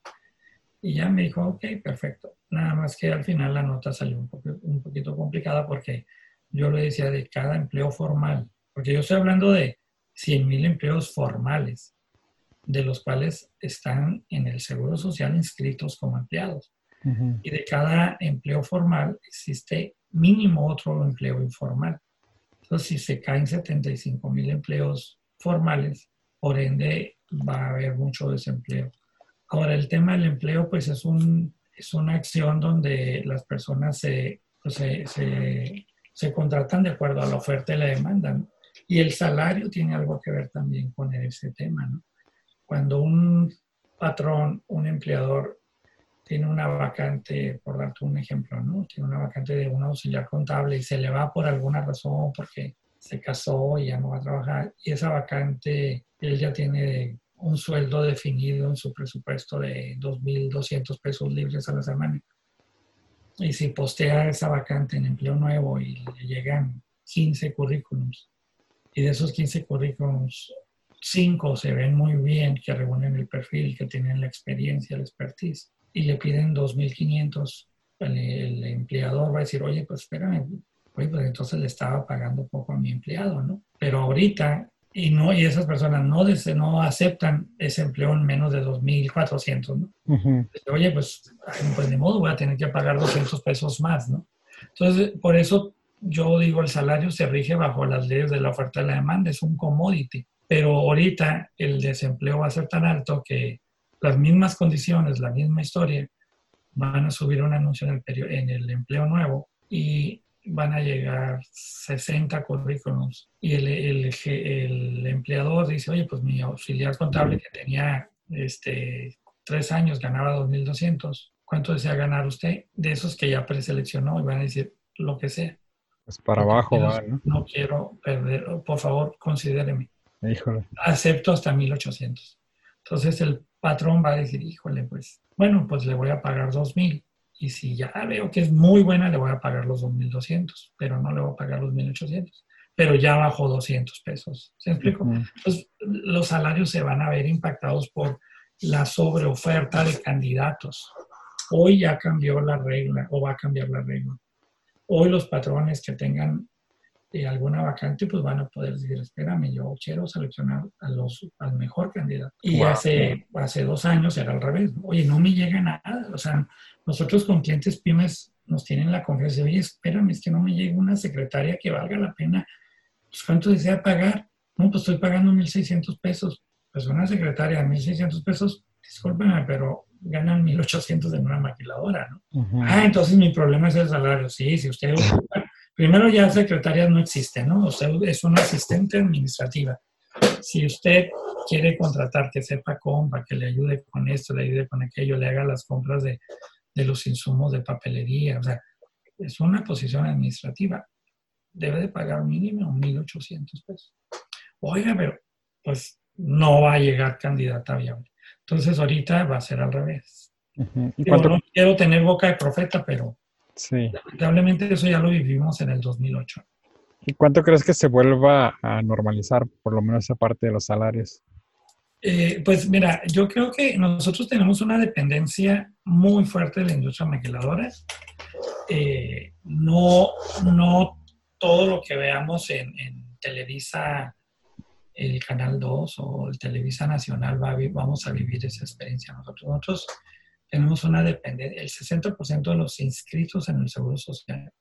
Y ya me dijo, ok, perfecto. Nada más que al final la nota salió un, poco, un poquito complicada porque yo le decía de cada empleo formal, porque yo estoy hablando de 100 mil empleos formales, de los cuales están en el Seguro Social inscritos como empleados. Y de cada empleo formal existe mínimo otro empleo informal. Entonces, si se caen 75 mil empleos formales, por ende va a haber mucho desempleo. Ahora, el tema del empleo, pues es, un, es una acción donde las personas se, pues, se, se se contratan de acuerdo a la oferta y la demanda. Y el salario tiene algo que ver también con ese tema, ¿no? Cuando un patrón, un empleador tiene una vacante, por darte un ejemplo, ¿no? Tiene una vacante de un auxiliar contable y se le va por alguna razón porque se casó y ya no va a trabajar y esa vacante él ya tiene un sueldo definido en su presupuesto de 2.200 pesos libres a la semana. Y si postea esa vacante en empleo nuevo y le llegan 15 currículums y de esos 15 currículums, 5 se ven muy bien, que reúnen el perfil, que tienen la experiencia, la expertise, y le piden 2.500, el, el, empleador va a decir, oye, pues espérame, oye, pues entonces le estaba pagando poco a mi empleado, ¿no? Pero ahorita, y, no, y esas personas no, no aceptan ese empleo en menos de 2.400, ¿no? Uh Oye, pues, pues de modo voy a tener que pagar 200 pesos más, ¿no? Entonces, por eso yo digo, el salario se rige bajo las leyes de la oferta y la demanda, es un commodity. Pero ahorita el desempleo va a ser tan alto que las mismas condiciones, la misma historia, van a subir un anuncio en el, en el empleo nuevo y van a llegar 60 currículums y el, el, el, empleador dice, oye, pues mi auxiliar contable que tenía este, tres años ganaba 2.200, ¿cuánto desea ganar usted? De esos que ya preseleccionó y van a decir lo que sea. Pues para abajo va, ¿no? No quiero perder, por favor, considéreme. Híjole. Acepto hasta 1.800. Entonces el patrón va a decir, híjole, pues, bueno, pues le voy a pagar 2.000. Y si ya veo que es muy buena, le voy a pagar los 2.200, pero no le voy a pagar los 1.800. Pero ya bajó 200 pesos. ¿Se explico? Entonces, los salarios se van a ver impactados por la sobreoferta de candidatos. Hoy ya cambió la regla o va a cambiar la regla. Hoy los patrones que tengan eh, alguna vacante, pues van a poder decir, espérame, yo quiero seleccionar a los, al mejor candidato. Y hace, hace dos años era al revés. Oye, no me llega nada. O sea, nosotros con clientes pymes nos tienen la confianza de, oye, espérame, es que no me llega una secretaria que valga la pena. Pues, ¿cuánto desea pagar? No, pues estoy pagando 1.600 pesos. Pues una secretaria de 1.600 pesos, discúlpeme, pero ganan 1.800 en una maquiladora, ¿no? Ah, entonces mi problema es el salario. Sí, si usted primero ya secretarias no existen, ¿no? Usted es una asistente administrativa. Si usted quiere contratar que sepa compra, que le ayude con esto, le ayude con aquello, le haga las compras de, de los insumos de papelería, o sea, es una posición administrativa. Debe de pagar mínimo 1.800 pesos. Oiga, pero pues no va a llegar candidata viable. Entonces ahorita va a ser al revés. ¿Y cuánto... no quiero tener boca de profeta, pero sí. lamentablemente eso ya lo vivimos en el 2008. ¿Y cuánto crees que se vuelva a normalizar, por lo menos esa parte de los salarios? Eh, pues mira, yo creo que nosotros tenemos una dependencia muy fuerte de la industria maquiladora. Eh, no, no todo lo que veamos en, en Televisa el Canal 2 o el Televisa Nacional va vamos a vivir esa experiencia nosotros. Nosotros tenemos una dependencia, el 60% de los inscritos en el Seguro Social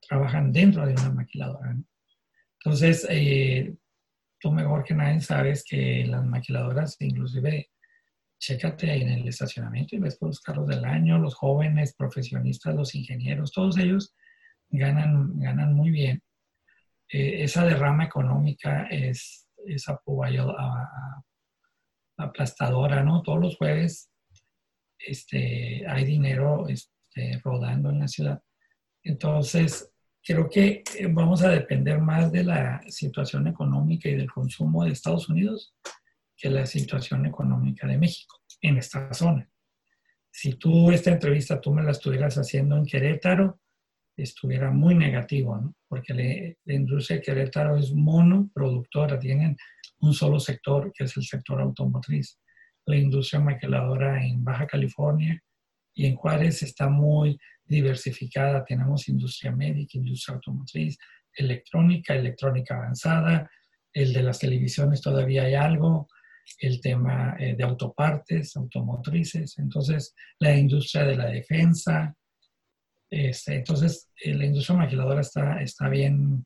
trabajan dentro de una maquiladora. Entonces, eh, tú mejor que nadie sabes que las maquiladoras, inclusive, chécate en el estacionamiento y ves todos los carros del año, los jóvenes, profesionistas, los ingenieros, todos ellos ganan, ganan muy bien. Eh, esa derrama económica es esa a, aplastadora, ¿no? Todos los jueves este, hay dinero este, rodando en la ciudad. Entonces, creo que eh, vamos a depender más de la situación económica y del consumo de Estados Unidos que la situación económica de México en esta zona. Si tú esta entrevista tú me la estuvieras haciendo en Querétaro, estuviera muy negativo, porque la industria de Querétaro es monoproductora, tienen un solo sector, que es el sector automotriz. La industria maquiladora en Baja California y en Juárez está muy diversificada. Tenemos industria médica, industria automotriz, electrónica, electrónica avanzada, el de las televisiones todavía hay algo, el tema eh, de autopartes, automotrices, entonces la industria de la defensa, este, entonces, eh, la industria maquiladora está, está bien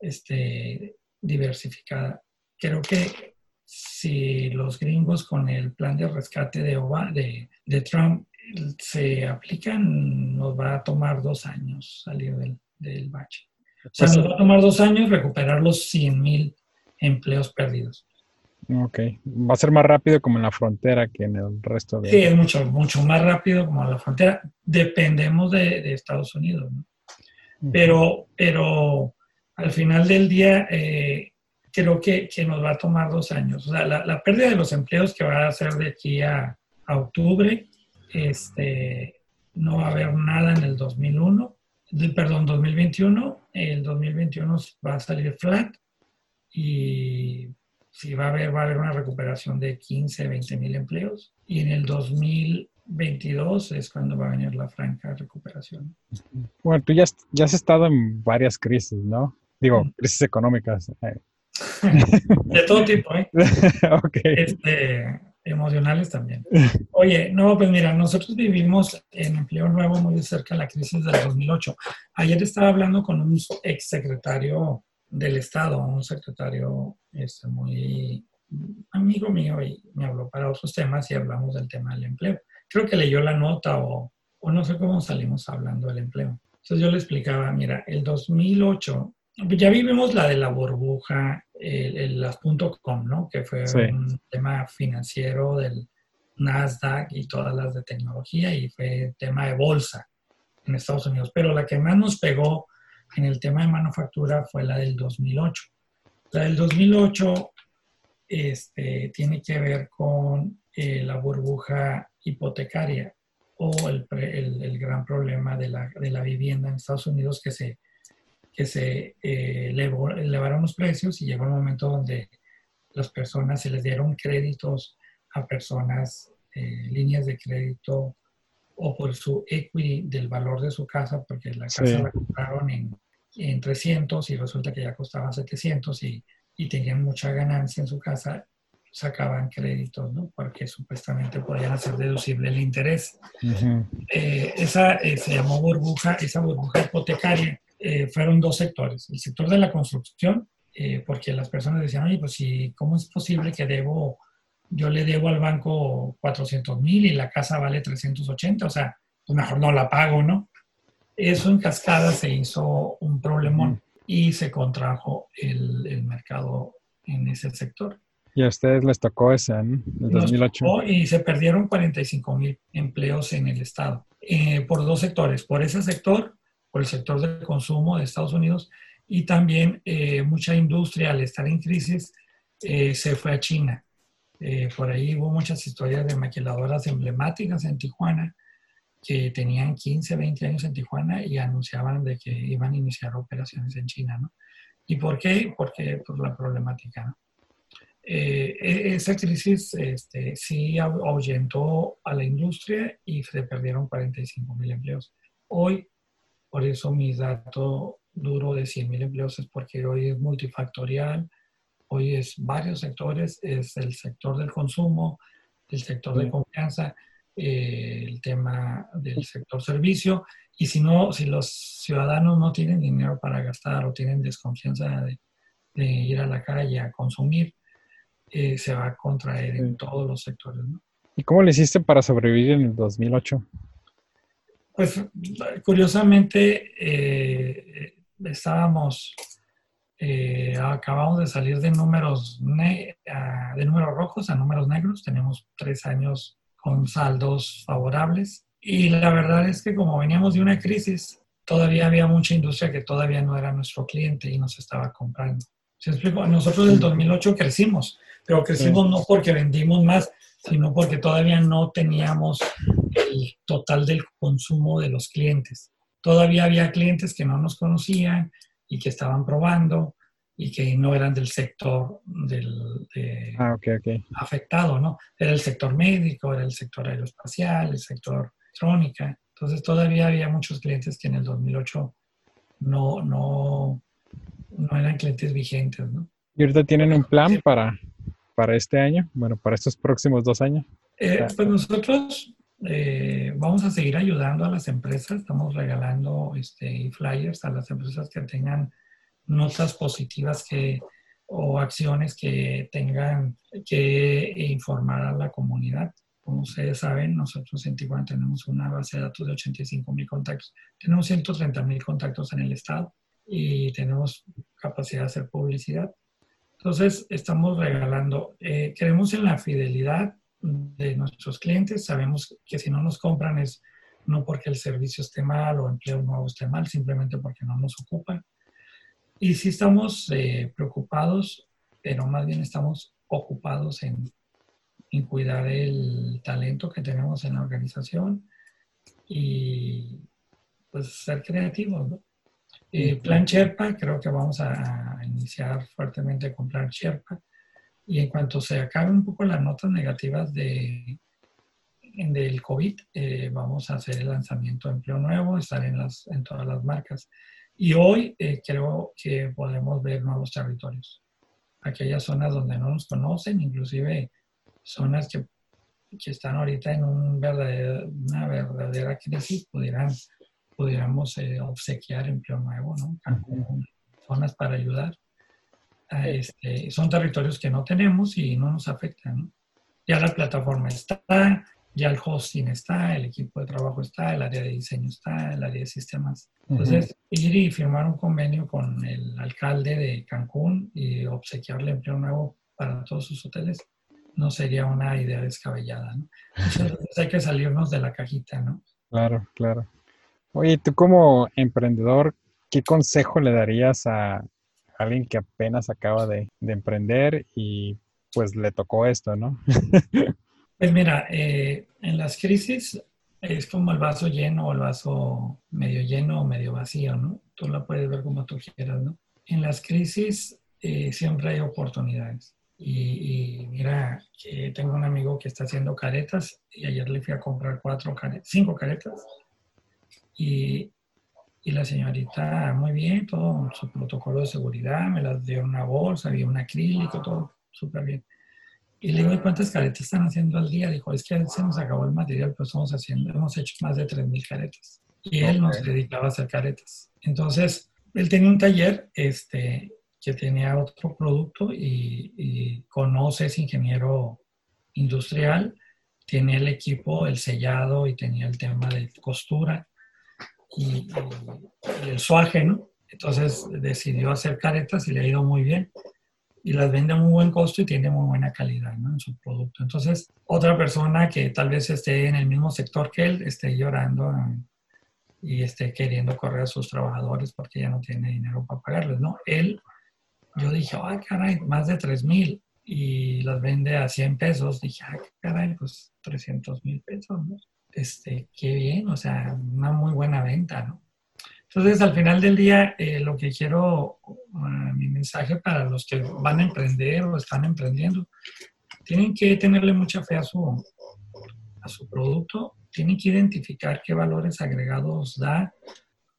este, diversificada. Creo que si los gringos con el plan de rescate de, de, de Trump se aplican, nos va a tomar dos años salir del, del bache. O sea, nos va a tomar dos años recuperar los 100 mil empleos perdidos. Ok, va a ser más rápido como en la frontera que en el resto de... Sí, es mucho, mucho más rápido como en la frontera. Dependemos de, Estados Unidos, ¿no? Pero, pero al final del día eh, creo que, que, nos va a tomar dos años. O sea, la, la, pérdida de los empleos que va a ser de aquí a, a octubre, este, no va a haber nada en el 2001, perdón, 2021. El 2021 va a salir flat y si va a haber, va a haber una recuperación de 15, 20 mil empleos. Y en el 2022 es cuando va a venir la franca recuperación. Bueno, tú ya, ya has estado en varias crisis, ¿no? Digo, crisis económicas. de todo tipo, ¿eh? ok. Este, emocionales también. Oye, no, pues mira, nosotros vivimos en empleo nuevo muy cerca de la crisis del 2008. Ayer estaba hablando con un exsecretario del Estado, un secretario este, muy amigo mío y me habló para otros temas y hablamos del tema del empleo. Creo que leyó la nota o, o no sé cómo salimos hablando del empleo. Entonces yo le explicaba, mira, el 2008 ya vivimos la de la burbuja, el, las .com, ¿no? Que fue un tema financiero del Nasdaq y todas las de tecnología y fue tema de bolsa en Estados Unidos. Pero la que más nos pegó en el tema de manufactura fue la del 2008. La del 2008 este, tiene que ver con eh, la burbuja hipotecaria o el, el, gran problema de la, de la vivienda en Estados Unidos que se que se eh, elevaron los precios y llegó el momento donde las personas se les dieron créditos a personas, eh, líneas de crédito o por su equity del valor de su casa, porque la casa la compraron en, en, 300 y resulta que ya costaba 700 y, y tenían mucha ganancia en su casa, sacaban créditos, ¿no? Porque supuestamente podían hacer deducible el interés. Eh, esa se llamó burbuja, esa burbuja hipotecaria eh, fueron dos sectores. El sector de la construcción, eh, porque las personas decían, oye, pues si, ¿cómo es posible que debo, yo le debo al banco 400 mil y la casa vale 380? O sea, pues mejor no la pago, ¿no? Eso en cascada se hizo un problemón y se contrajo el, el mercado en ese sector. Y a ustedes les tocó ese en el 2008. y se perdieron 45 mil empleos en el Estado, eh, por dos sectores. Por ese sector, por el sector del consumo de Estados Unidos y también eh, mucha industria al estar en crisis eh, se fue a China. Eh, por ahí hubo muchas historias de maquiladoras emblemáticas en Tijuana que tenían 15, 20 años en Tijuana y anunciaban de que iban a iniciar operaciones en China. ¿no? ¿Y por qué? Porque por la problemática. E-, esa crisis este, sí ahuyentó a la industria y se perdieron 45 mil empleos. Hoy por eso mi dato duro de 100.000 empleos es porque hoy es multifactorial, hoy es varios sectores, es el sector del consumo, el sector de confianza, eh, el tema del sector servicio, y si no, si los ciudadanos no tienen dinero para gastar o tienen desconfianza de, ir a la calle a consumir, eh, se va a contraer en todos los sectores. ¿Y cómo le hiciste para sobrevivir en el 2008? Pues curiosamente eh, estábamos, eh, acabamos de salir de números, de números rojos a números negros, tenemos tres años con saldos favorables y la verdad es que como veníamos de una crisis, todavía había mucha industria que todavía no era nuestro cliente y nos estaba comprando. ¿Se explico? Nosotros del 2008 crecimos, pero crecimos no porque vendimos más, sino porque todavía no teníamos el total del consumo de los clientes. Todavía había clientes que no nos conocían y que estaban probando y que no eran del sector del, ah, afectado, ¿no? Era el sector médico, era el sector aeroespacial, el sector electrónica. Entonces todavía había muchos clientes que en el 2008 no, no, no eran clientes vigentes, ¿no? ¿Y ahorita tienen un plan para, para este año? Bueno, para estos próximos dos años. Eh, pues nosotros eh, vamos a seguir ayudando a las empresas, estamos regalando este, flyers a las empresas que tengan notas positivas que, o acciones que tengan que informar a la comunidad. Como ustedes saben, nosotros en Tijuana tenemos una base de datos de 85 mil contactos. Tenemos 130 mil contactos en el estado y tenemos capacidad de hacer publicidad. Entonces, estamos regalando, eh, creemos en la fidelidad de nuestros clientes, sabemos que si no nos compran es no porque el servicio esté mal o empleo nuevo esté mal, simplemente porque no nos ocupan. Y sí estamos eh, preocupados, pero más bien estamos ocupados en, en cuidar el talento que tenemos en la organización y pues ser creativos. ¿no? Eh, plan Sherpa, creo que vamos a, iniciar fuertemente con Plan Sherpa. Y en cuanto se acaben un poco las notas negativas de, del COVID, eh, vamos a hacer el lanzamiento de empleo nuevo, estar en, las, en todas las marcas. Y hoy eh, creo que podemos ver nuevos territorios. Aquellas zonas donde no nos conocen, inclusive zonas que, que están ahorita en un una verdadera crisis, pudieran, pudiéramos eh, obsequiar empleo nuevo, ¿no? Zonas para ayudar. Este, son territorios que no tenemos y no nos afectan. Ya la plataforma está, ya el hosting está, el equipo de trabajo está, el área de diseño está, el área de sistemas. Entonces, ir y firmar un convenio con el alcalde de Cancún y obsequiarle empleo nuevo para todos sus hoteles no sería una idea descabellada, ¿no? Entonces hay que salirnos de la cajita, ¿no? Claro, claro. Oye, tú como emprendedor, ¿qué consejo le darías a alguien que apenas acaba de, de emprender y pues le tocó esto, ¿no? Pues mira, eh, en las crisis es como el vaso lleno o el vaso medio lleno o medio vacío, ¿no? Tú la puedes ver como tú quieras, ¿no? En las crisis eh, siempre hay oportunidades. Y, mira, que tengo un amigo que está haciendo caretas y ayer le fui a comprar cuatro caretas, cinco caretas. Y, y la señorita, muy bien, todo su protocolo de seguridad, me las dio una bolsa, había un acrílico, todo súper bien. Y le digo, ¿cuántas caretas están haciendo al día? Dijo, es que se nos acabó el material, pues estamos haciendo, hemos hecho más de 3.000 caretas. Y él nos dedicaba a hacer caretas. Entonces, él tenía un taller este, que tenía otro producto y, y conoce, es ingeniero industrial, tiene el equipo, el sellado y tenía el tema de costura y, el suaje, ¿no? Entonces decidió hacer caretas y le ha ido muy bien y las vende a muy buen costo y tiene muy buena calidad ¿no? en su producto. Entonces, otra persona que tal vez esté en el mismo sector que él, esté llorando y esté queriendo correr a sus trabajadores porque ya no tiene dinero para pagarles, ¿no? Él, yo dije, ay, caray, más de 3 mil y las vende a 100 pesos. Dije, ay, caray, pues 300 mil pesos, ¿no? Este, qué bien, o sea, una muy buena venta, ¿no? Entonces, al final del día, eh, lo que quiero, uh, mi mensaje para los que van a emprender o están emprendiendo, tienen que tenerle mucha fe a su, a su producto, tienen que identificar qué valores agregados da,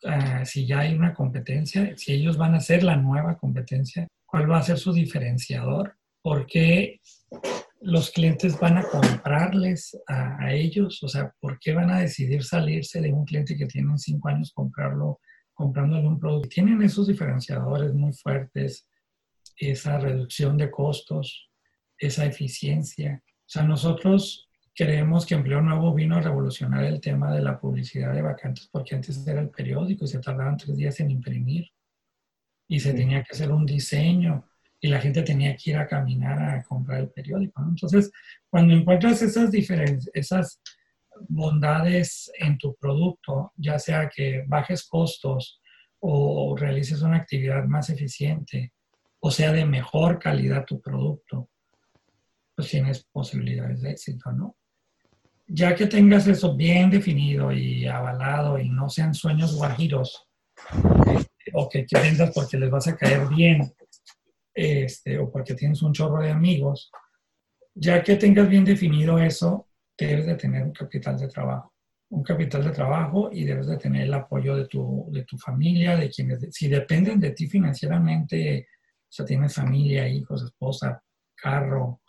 uh, si ya hay una competencia, si ellos van a ser la nueva competencia, cuál va a ser su diferenciador, por qué los clientes van a comprarles a, ellos, o sea, ¿por qué van a decidir salirse de un cliente que tiene cinco años comprarlo, comprándole un producto? Tienen esos diferenciadores muy fuertes, esa reducción de costos, esa eficiencia. O sea, nosotros creemos que Empleo Nuevo vino a revolucionar el tema de la publicidad de vacantes, porque antes era el periódico y se tardaban tres días en imprimir y se tenía que hacer un diseño y la gente tenía que ir a caminar a comprar el periódico. Entonces, cuando encuentras esas diferencias, esas bondades en tu producto, ya sea que bajes costos o realices una actividad más eficiente, o sea de mejor calidad tu producto, pues tienes posibilidades de éxito, ¿no? Ya que tengas eso bien definido y avalado y no sean sueños guajiros, este, o que, que vendas porque les vas a caer bien, este, o porque tienes un chorro de amigos, ya que tengas bien definido eso, debes de tener un capital de trabajo. Un capital de trabajo y debes de tener el apoyo de tu, de tu familia, de quienes, si dependen de ti financieramente, o sea, tienes familia, hijos, esposa, carro,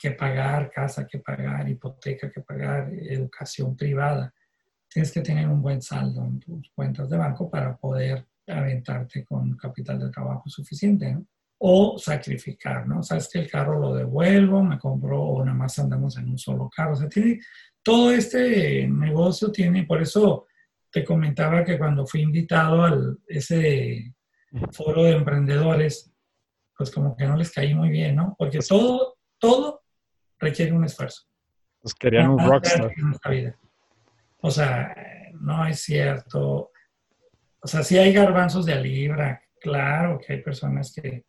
que pagar, casa que pagar, hipoteca que pagar, educación privada. Tienes que tener un buen saldo en tus cuentas de banco para poder aventarte con capital de trabajo suficiente, ¿no? O sacrificar, ¿no? Sabes que el carro lo devuelvo, me compro o nada más andamos en un solo carro. O sea, tiene, todo este negocio tiene, por eso te comentaba que cuando fui invitado al ese foro de emprendedores, pues como que no les caí muy bien, ¿no? Porque pues todo, todo requiere un esfuerzo. Pues querían un rockstar. O sea, no es cierto. O sea, sí hay garbanzos de a libra, claro que hay personas que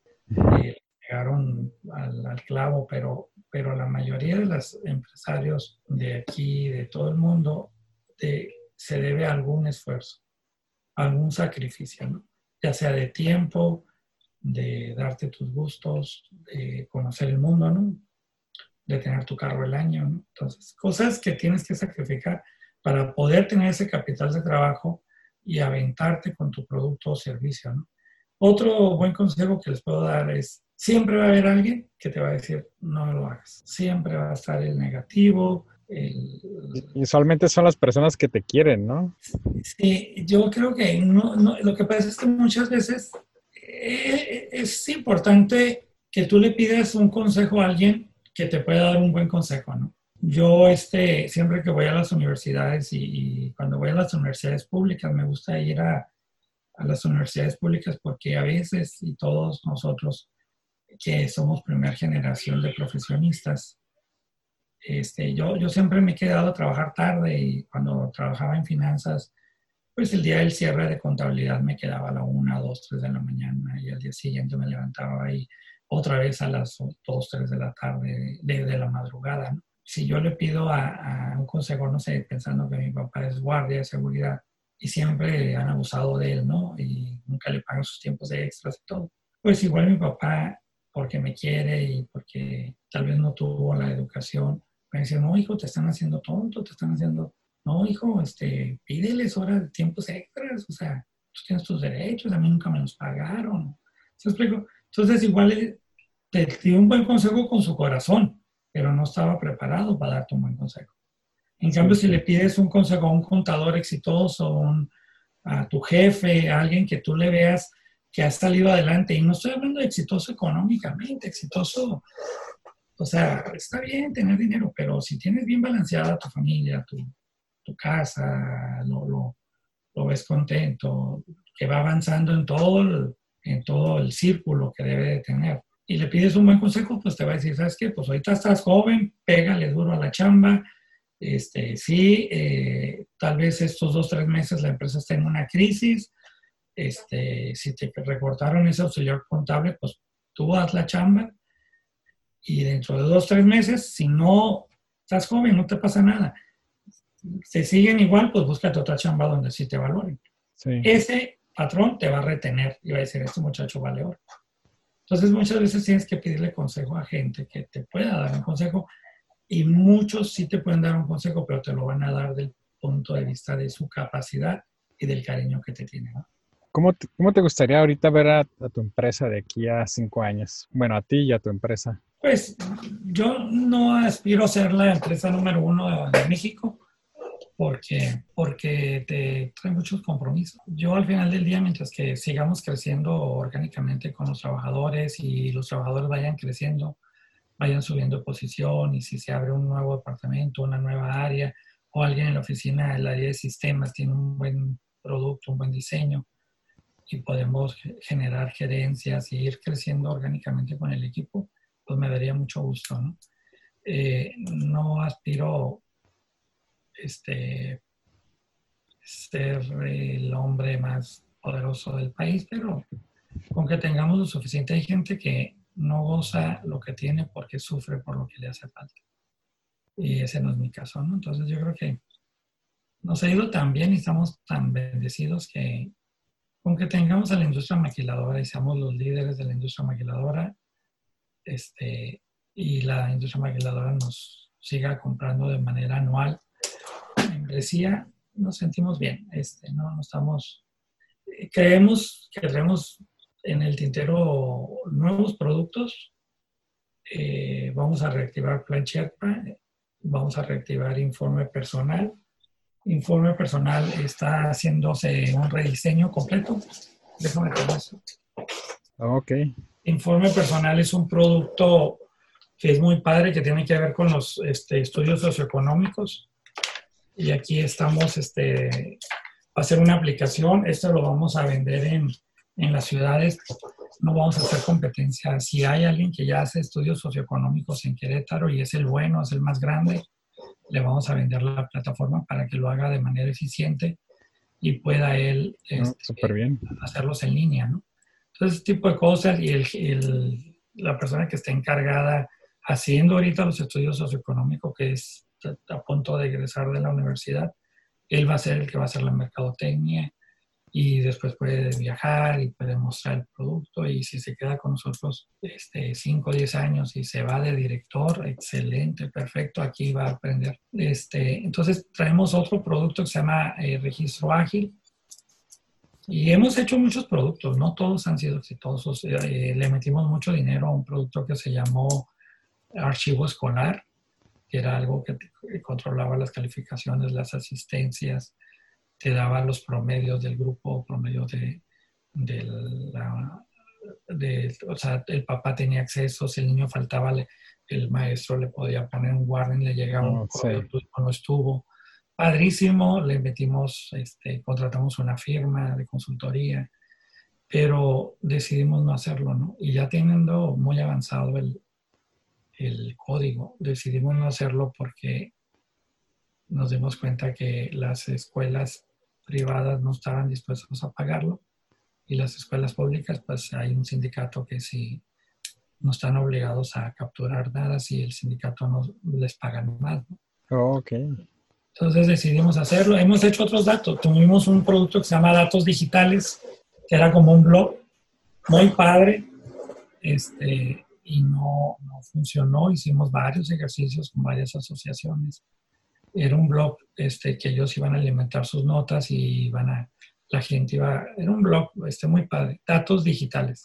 llegaron al, clavo, pero, pero la mayoría de los empresarios de aquí, de todo el mundo, se debe a algún esfuerzo, algún sacrificio, ¿no? ya sea de tiempo, de darte tus gustos, de conocer el mundo, ¿no? de tener tu carro el año. ¿no? Entonces, cosas que tienes que sacrificar para poder tener ese capital de trabajo y aventarte con tu producto o servicio. ¿no? Otro buen consejo que les puedo dar es, siempre va a haber alguien que te va a decir, no lo hagas. Siempre va a estar el negativo. El... Y usualmente son las personas que te quieren, ¿no? Sí, yo creo que no, no, lo que pasa es que muchas veces eh, es importante que tú le pidas un consejo a alguien que te pueda dar un buen consejo, ¿no? Yo este, siempre que voy a las universidades y, cuando voy a las universidades públicas, me gusta ir a, a, las universidades públicas porque a veces, y todos nosotros que somos primera generación de profesionistas, este, yo, yo siempre me he quedado a trabajar tarde y cuando trabajaba en finanzas, pues el día del cierre de contabilidad me quedaba a la una, dos, tres de la mañana y al día siguiente me levantaba ahí otra vez a las 2, 3 de la tarde, de, la madrugada. Si yo le pido a, un consejo, no sé, pensando que mi papá es guardia de seguridad y siempre han abusado de él, ¿no? Y nunca le pagan sus tiempos extras y todo. Pues igual mi papá, porque me quiere y porque tal vez no tuvo la educación, me dice, no, hijo, te están haciendo tonto, te están haciendo... No, hijo, este, pídeles horas de tiempos extras, o sea, tú tienes tus derechos, a mí nunca me los pagaron. ¿Se explico? Entonces, igual te dio un buen consejo con su corazón, pero no estaba preparado para darte un buen consejo. En cambio, si le pides un consejo a un contador exitoso, a tu jefe, a alguien que tú le veas que ha salido adelante, y no estoy hablando de exitoso económicamente, exitoso, o sea, está bien tener dinero, pero si tienes bien balanceada tu familia, tu, casa, lo, lo, ves contento, que va avanzando en todo el, en todo el círculo que debe de tener, y le pides un buen consejo, pues te va a decir, ¿sabes qué? Pues ahorita estás joven, pégale duro a la chamba. Este, sí, eh, tal vez estos dos, tres meses la empresa está en una crisis. Este, si te recortaron ese auxiliar contable, pues tú haz la chamba. Y dentro de dos, tres meses, si no estás joven, no te pasa nada. Si siguen igual, pues búscate otra chamba donde sí te valoren. Ese patrón te va a retener y va a decir, este muchacho vale oro. Entonces muchas veces tienes que pedirle consejo a gente que te pueda dar un consejo y muchos sí te pueden dar un consejo, pero te lo van a dar del punto de vista de su capacidad y del cariño que te tiene. ¿Cómo, te, ¿Cómo, te, gustaría ahorita ver a, tu empresa de aquí a cinco años? Bueno, a ti y a tu empresa. Pues yo no aspiro a ser la empresa número uno de México, porque, porque te trae muchos compromisos. Yo al final del día, mientras que sigamos creciendo orgánicamente con los trabajadores y los trabajadores vayan creciendo, vayan subiendo de posición y si se abre un nuevo departamento, una nueva área o alguien en la oficina del área de sistemas tiene un buen producto, un buen diseño y podemos generar gerencias y ir creciendo orgánicamente con el equipo, pues me daría mucho gusto. ¿no? Eh, no aspiro este, ser el hombre más poderoso del país, pero con que tengamos lo suficiente, hay gente que no goza lo que tiene porque sufre por lo que le hace falta. Y ese no es mi caso, ¿no? Entonces yo creo que nos ha ido tan bien y estamos tan bendecidos que con que tengamos a la industria maquiladora y seamos los líderes de la industria maquiladora, este, y la industria maquiladora nos siga comprando de manera anual, decía, nos sentimos bien, este, ¿no? estamos, eh, creemos que en el tintero nuevos productos, eh, vamos a reactivar Plan vamos a reactivar Informe Personal. Informe Personal está haciéndose un rediseño completo. Déjame tomar eso. Ok. Informe Personal es un producto que es muy padre, que tiene que ver con los este, estudios socioeconómicos y aquí estamos, este, va a ser una aplicación, esto lo vamos a vender en, en las ciudades no vamos a hacer competencia. Si hay alguien que ya hace estudios socioeconómicos en Querétaro y es el bueno, es el más grande, le vamos a vender la plataforma para que lo haga de manera eficiente y pueda él ah, este, bien. hacerlos en línea, ¿no? Entonces, ese tipo de cosas y el, la persona que está encargada haciendo ahorita los estudios socioeconómicos, que es a punto de egresar de la universidad, él va a ser el que va a hacer la mercadotecnia y después puede viajar y puede mostrar el producto y si se queda con nosotros este, 5 o 10 años y se va de director, excelente, perfecto, aquí va a aprender. Este, entonces traemos otro producto que se llama eh, Registro Ágil y hemos hecho muchos productos, no todos han sido exitosos. Eh, le metimos mucho dinero a un producto que se llamó Archivo Escolar, que era algo que controlaba las calificaciones, las asistencias, te daba los promedios del grupo, promedio de, la, o sea, el papá tenía acceso, si el niño faltaba, el maestro le podía poner un warning, le llegaba un correo, no estuvo. Padrísimo, le metimos, este, contratamos una firma de consultoría, pero decidimos no hacerlo, ¿no? Y ya teniendo muy avanzado el, el código, decidimos no hacerlo porque nos dimos cuenta que las escuelas privadas no estaban dispuestos a pagarlo y las escuelas públicas, pues hay un sindicato que si no están obligados a capturar nada si el sindicato no les paga más. Oh, ok. Entonces decidimos hacerlo. Hemos hecho otros datos. Tuvimos un producto que se llama Datos Digitales, que era como un blog muy padre, este, y no, no funcionó. Hicimos varios ejercicios con varias asociaciones era un blog este, que ellos iban a alimentar sus notas y iban a, la gente iba, era un blog este, muy padre, datos digitales.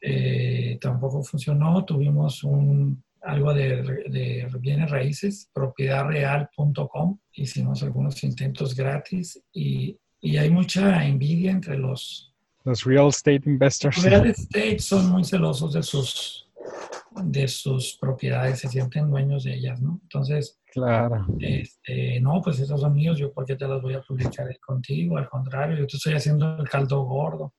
Eh, tampoco funcionó, tuvimos un, algo de, de bienes raíces, propiedadreal.com, hicimos algunos intentos gratis y, y, hay mucha envidia entre los... Los real estate investors. Los real estate son muy celosos de sus, de sus propiedades, se sienten dueños de ellas, ¿no? Entonces, Claro. Este, no, pues esos son míos, yo por qué te las voy a publicar contigo, al contrario, yo te estoy haciendo el caldo gordo.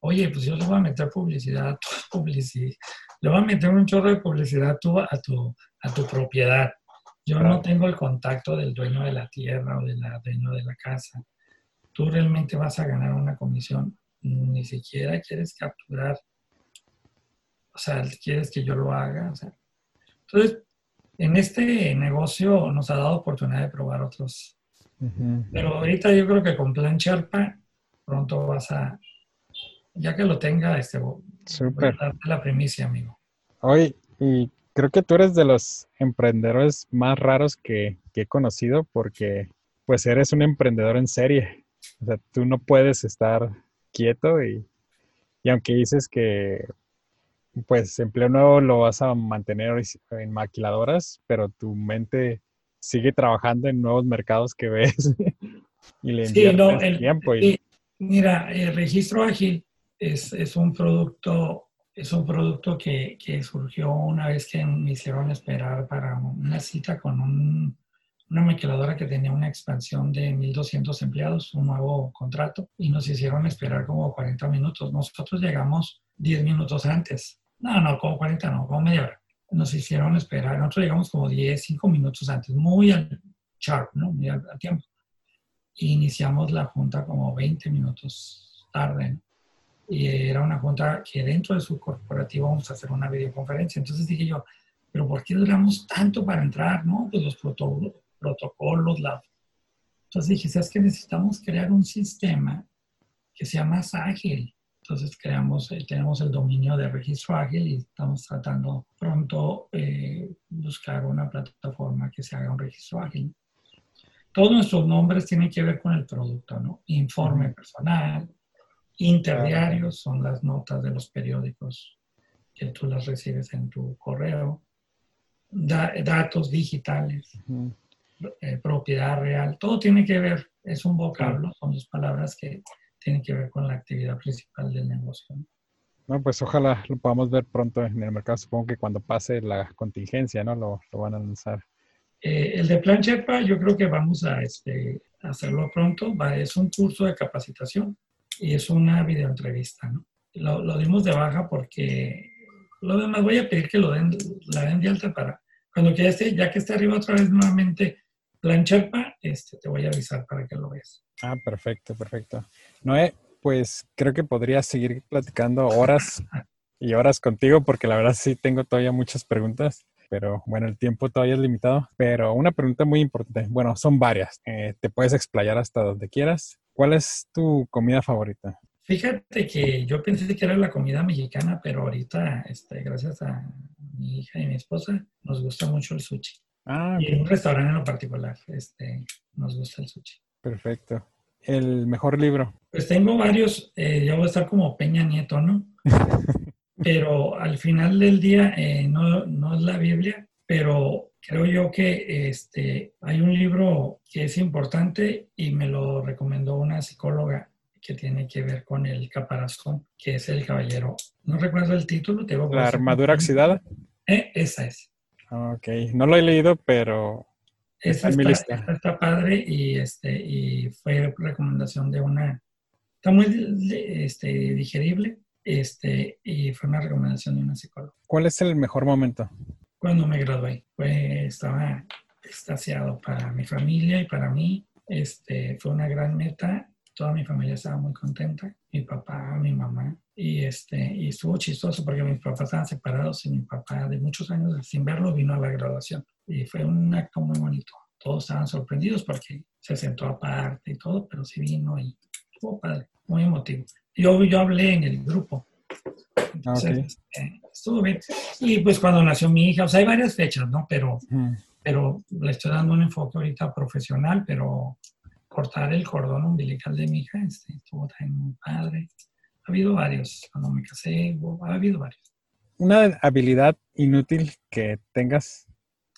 Oye, pues yo le voy a meter publicidad, publicidad, le voy a meter un chorro de publicidad a tu, a tu, a tu propiedad. Yo no tengo el contacto del dueño de la tierra o del dueño de la casa. Tú realmente vas a ganar una comisión. Ni siquiera quieres capturar. O sea, quieres que yo lo haga. O sea. Entonces, en este negocio nos ha dado oportunidad de probar otros. Pero ahorita yo creo que con Plan Sherpa pronto vas a, ya que lo tenga, este, Super. Voy a la primicia, amigo. Hoy, y creo que tú eres de los emprendedores más raros que, que he conocido porque pues eres un emprendedor en serie. O sea, tú no puedes estar quieto y, y aunque dices que pues empleo nuevo lo vas a mantener en maquiladoras, pero tu mente sigue trabajando en nuevos mercados que ves y le sí, el, tiempo. mira, el registro ágil es, es, un producto, es un producto que, que, surgió una vez que me hicieron esperar para una cita con un, una maquiladora que tenía una expansión de 1.200 empleados, un nuevo contrato, y nos hicieron esperar como 40 minutos. Nosotros llegamos 10 minutos antes no, no, como 40 no, como media hora. Nos hicieron esperar. Nosotros llegamos como 10, 5 minutos antes, muy al sharp, ¿no? Muy al, tiempo. Y iniciamos la junta como 20 minutos tarde. Y era una junta que dentro de su corporativo vamos a hacer una videoconferencia. Entonces dije yo, pero ¿por qué duramos tanto para entrar? No, pues los protocolos, protocolos la... Entonces dije, ¿sabes que necesitamos crear un sistema que sea más ágil? Entonces creamos, eh, tenemos el dominio de registro ágil y estamos tratando pronto eh, buscar una plataforma que se haga un registro ágil. Todos nuestros nombres tienen que ver con el producto, ¿no? Informe personal, interdiarios son las notas de los periódicos que tú las recibes en tu correo, datos digitales, eh, propiedad real, todo tiene que ver, es un vocablo, son dos palabras que tiene que ver con la actividad principal del negocio. ¿no? pues ojalá lo podamos ver pronto en el mercado. Supongo que cuando pase la contingencia, ¿no? Lo, lo van a lanzar. Eh, el de Plan yo creo que vamos a este, hacerlo pronto. Va, es un curso de capacitación. y es una videoentrevista, ¿no? Lo, lo dimos de baja porque lo demás voy a pedir que lo den, la den de alta para cuando ya esté, ya que esté arriba otra vez nuevamente Plancharpa, este, te voy a avisar para que lo veas. Ah, perfecto, perfecto. Noé, pues creo que podría seguir platicando horas y horas contigo porque la verdad sí tengo todavía muchas preguntas, pero bueno, el tiempo todavía es limitado. Pero una pregunta muy importante, bueno, son varias, eh, te puedes explayar hasta donde quieras. ¿Cuál es tu comida favorita? Fíjate que yo pensé que era la comida mexicana, pero ahorita, este, gracias a mi hija y mi esposa, nos gusta mucho el sushi. Ah, y en un restaurante en lo particular, este, nos gusta el sushi. Perfecto. ¿El mejor libro? Pues tengo varios, eh, yo voy a estar como Peña Nieto, ¿no? pero al final del día eh, no, no, es la Biblia, pero creo yo que este, hay un libro que es importante y me lo recomendó una psicóloga que tiene que ver con el caparazón, que es el caballero. No recuerdo el título. Te ¿La armadura oxidada? Eh, esa es. Ok, no lo he leído, pero esa está, está, padre y, este, y fue recomendación de una, está muy este, digerible este, y fue una recomendación de una psicóloga. ¿Cuál es el mejor momento? Cuando me gradué, fue, estaba extasiado para mi familia y para mí. Este, fue una gran meta, toda mi familia estaba muy contenta, mi papá, mi mamá, y, este, y estuvo chistoso porque mis papás estaban separados y mi papá de muchos años sin verlo vino a la graduación. Y fue un acto muy bonito. Todos estaban sorprendidos porque se sentó aparte y todo, pero sí vino y estuvo padre, muy emotivo. Yo, yo hablé en el grupo. Entonces, este, estuvo bien. Y pues cuando nació mi hija, o sea, hay varias fechas, ¿no? Pero, pero le estoy dando un enfoque ahorita profesional, pero cortar el cordón umbilical de mi hija este, estuvo también muy padre. Ha habido varios. Cuando me casé, ha habido varios. ¿Una habilidad inútil que tengas?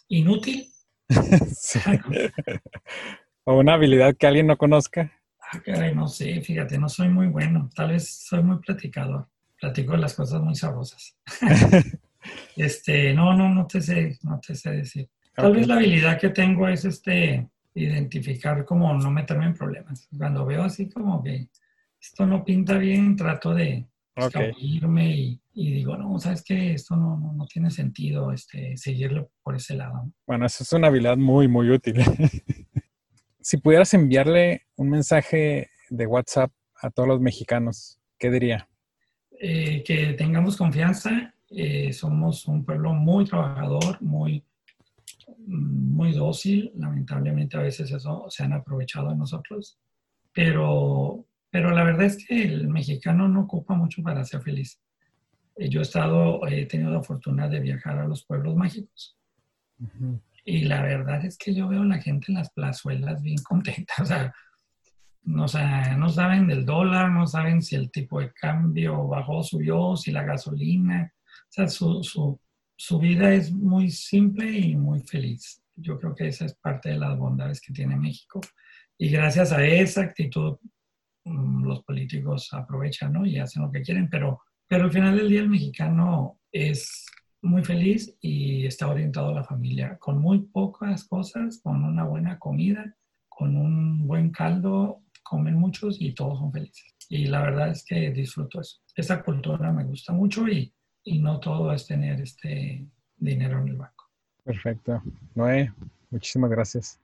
¿Inútil? sí. ¿O una habilidad que alguien no conozca? Ah, caray, no sé, fíjate, no soy muy bueno. Tal vez soy muy platicador. Platico las cosas muy sabrosas. este, no, no, no te sé, no te sé decir. Tal vez la habilidad que tengo es este identificar como no meterme en problemas. Cuando veo así como que esto no pinta bien, trato de irme y, digo, no, sabes que esto no, no, tiene sentido este, seguirlo por ese lado. Bueno, eso es una habilidad muy, muy útil. si pudieras enviarle un mensaje de WhatsApp a todos los mexicanos, ¿qué diría? Eh, que tengamos confianza. Eh, somos un pueblo muy trabajador, muy, muy dócil. Lamentablemente a veces eso se han aprovechado de nosotros. Pero pero la verdad es que el mexicano no ocupa mucho para ser feliz. Eh, yo he estado, he tenido la fortuna de viajar a los pueblos mágicos. Y la verdad es que yo veo a la gente en las plazuelas bien contenta. O sea, no, no saben del dólar, no saben si el tipo de cambio bajó, subió, si la gasolina. O sea, su, su, su vida es muy simple y muy feliz. Yo creo que esa es parte de las bondades que tiene México. Y gracias a esa actitud los políticos aprovechan ¿no? y hacen lo que quieren, pero, pero al final del día el mexicano es muy feliz y está orientado a la familia, con muy pocas cosas, con una buena comida, con un buen caldo, comen muchos y todos son felices. Y la verdad es que disfruto eso. Esa cultura me gusta mucho y, y no todo es tener este dinero en el banco. Perfecto. Noé, muchísimas gracias.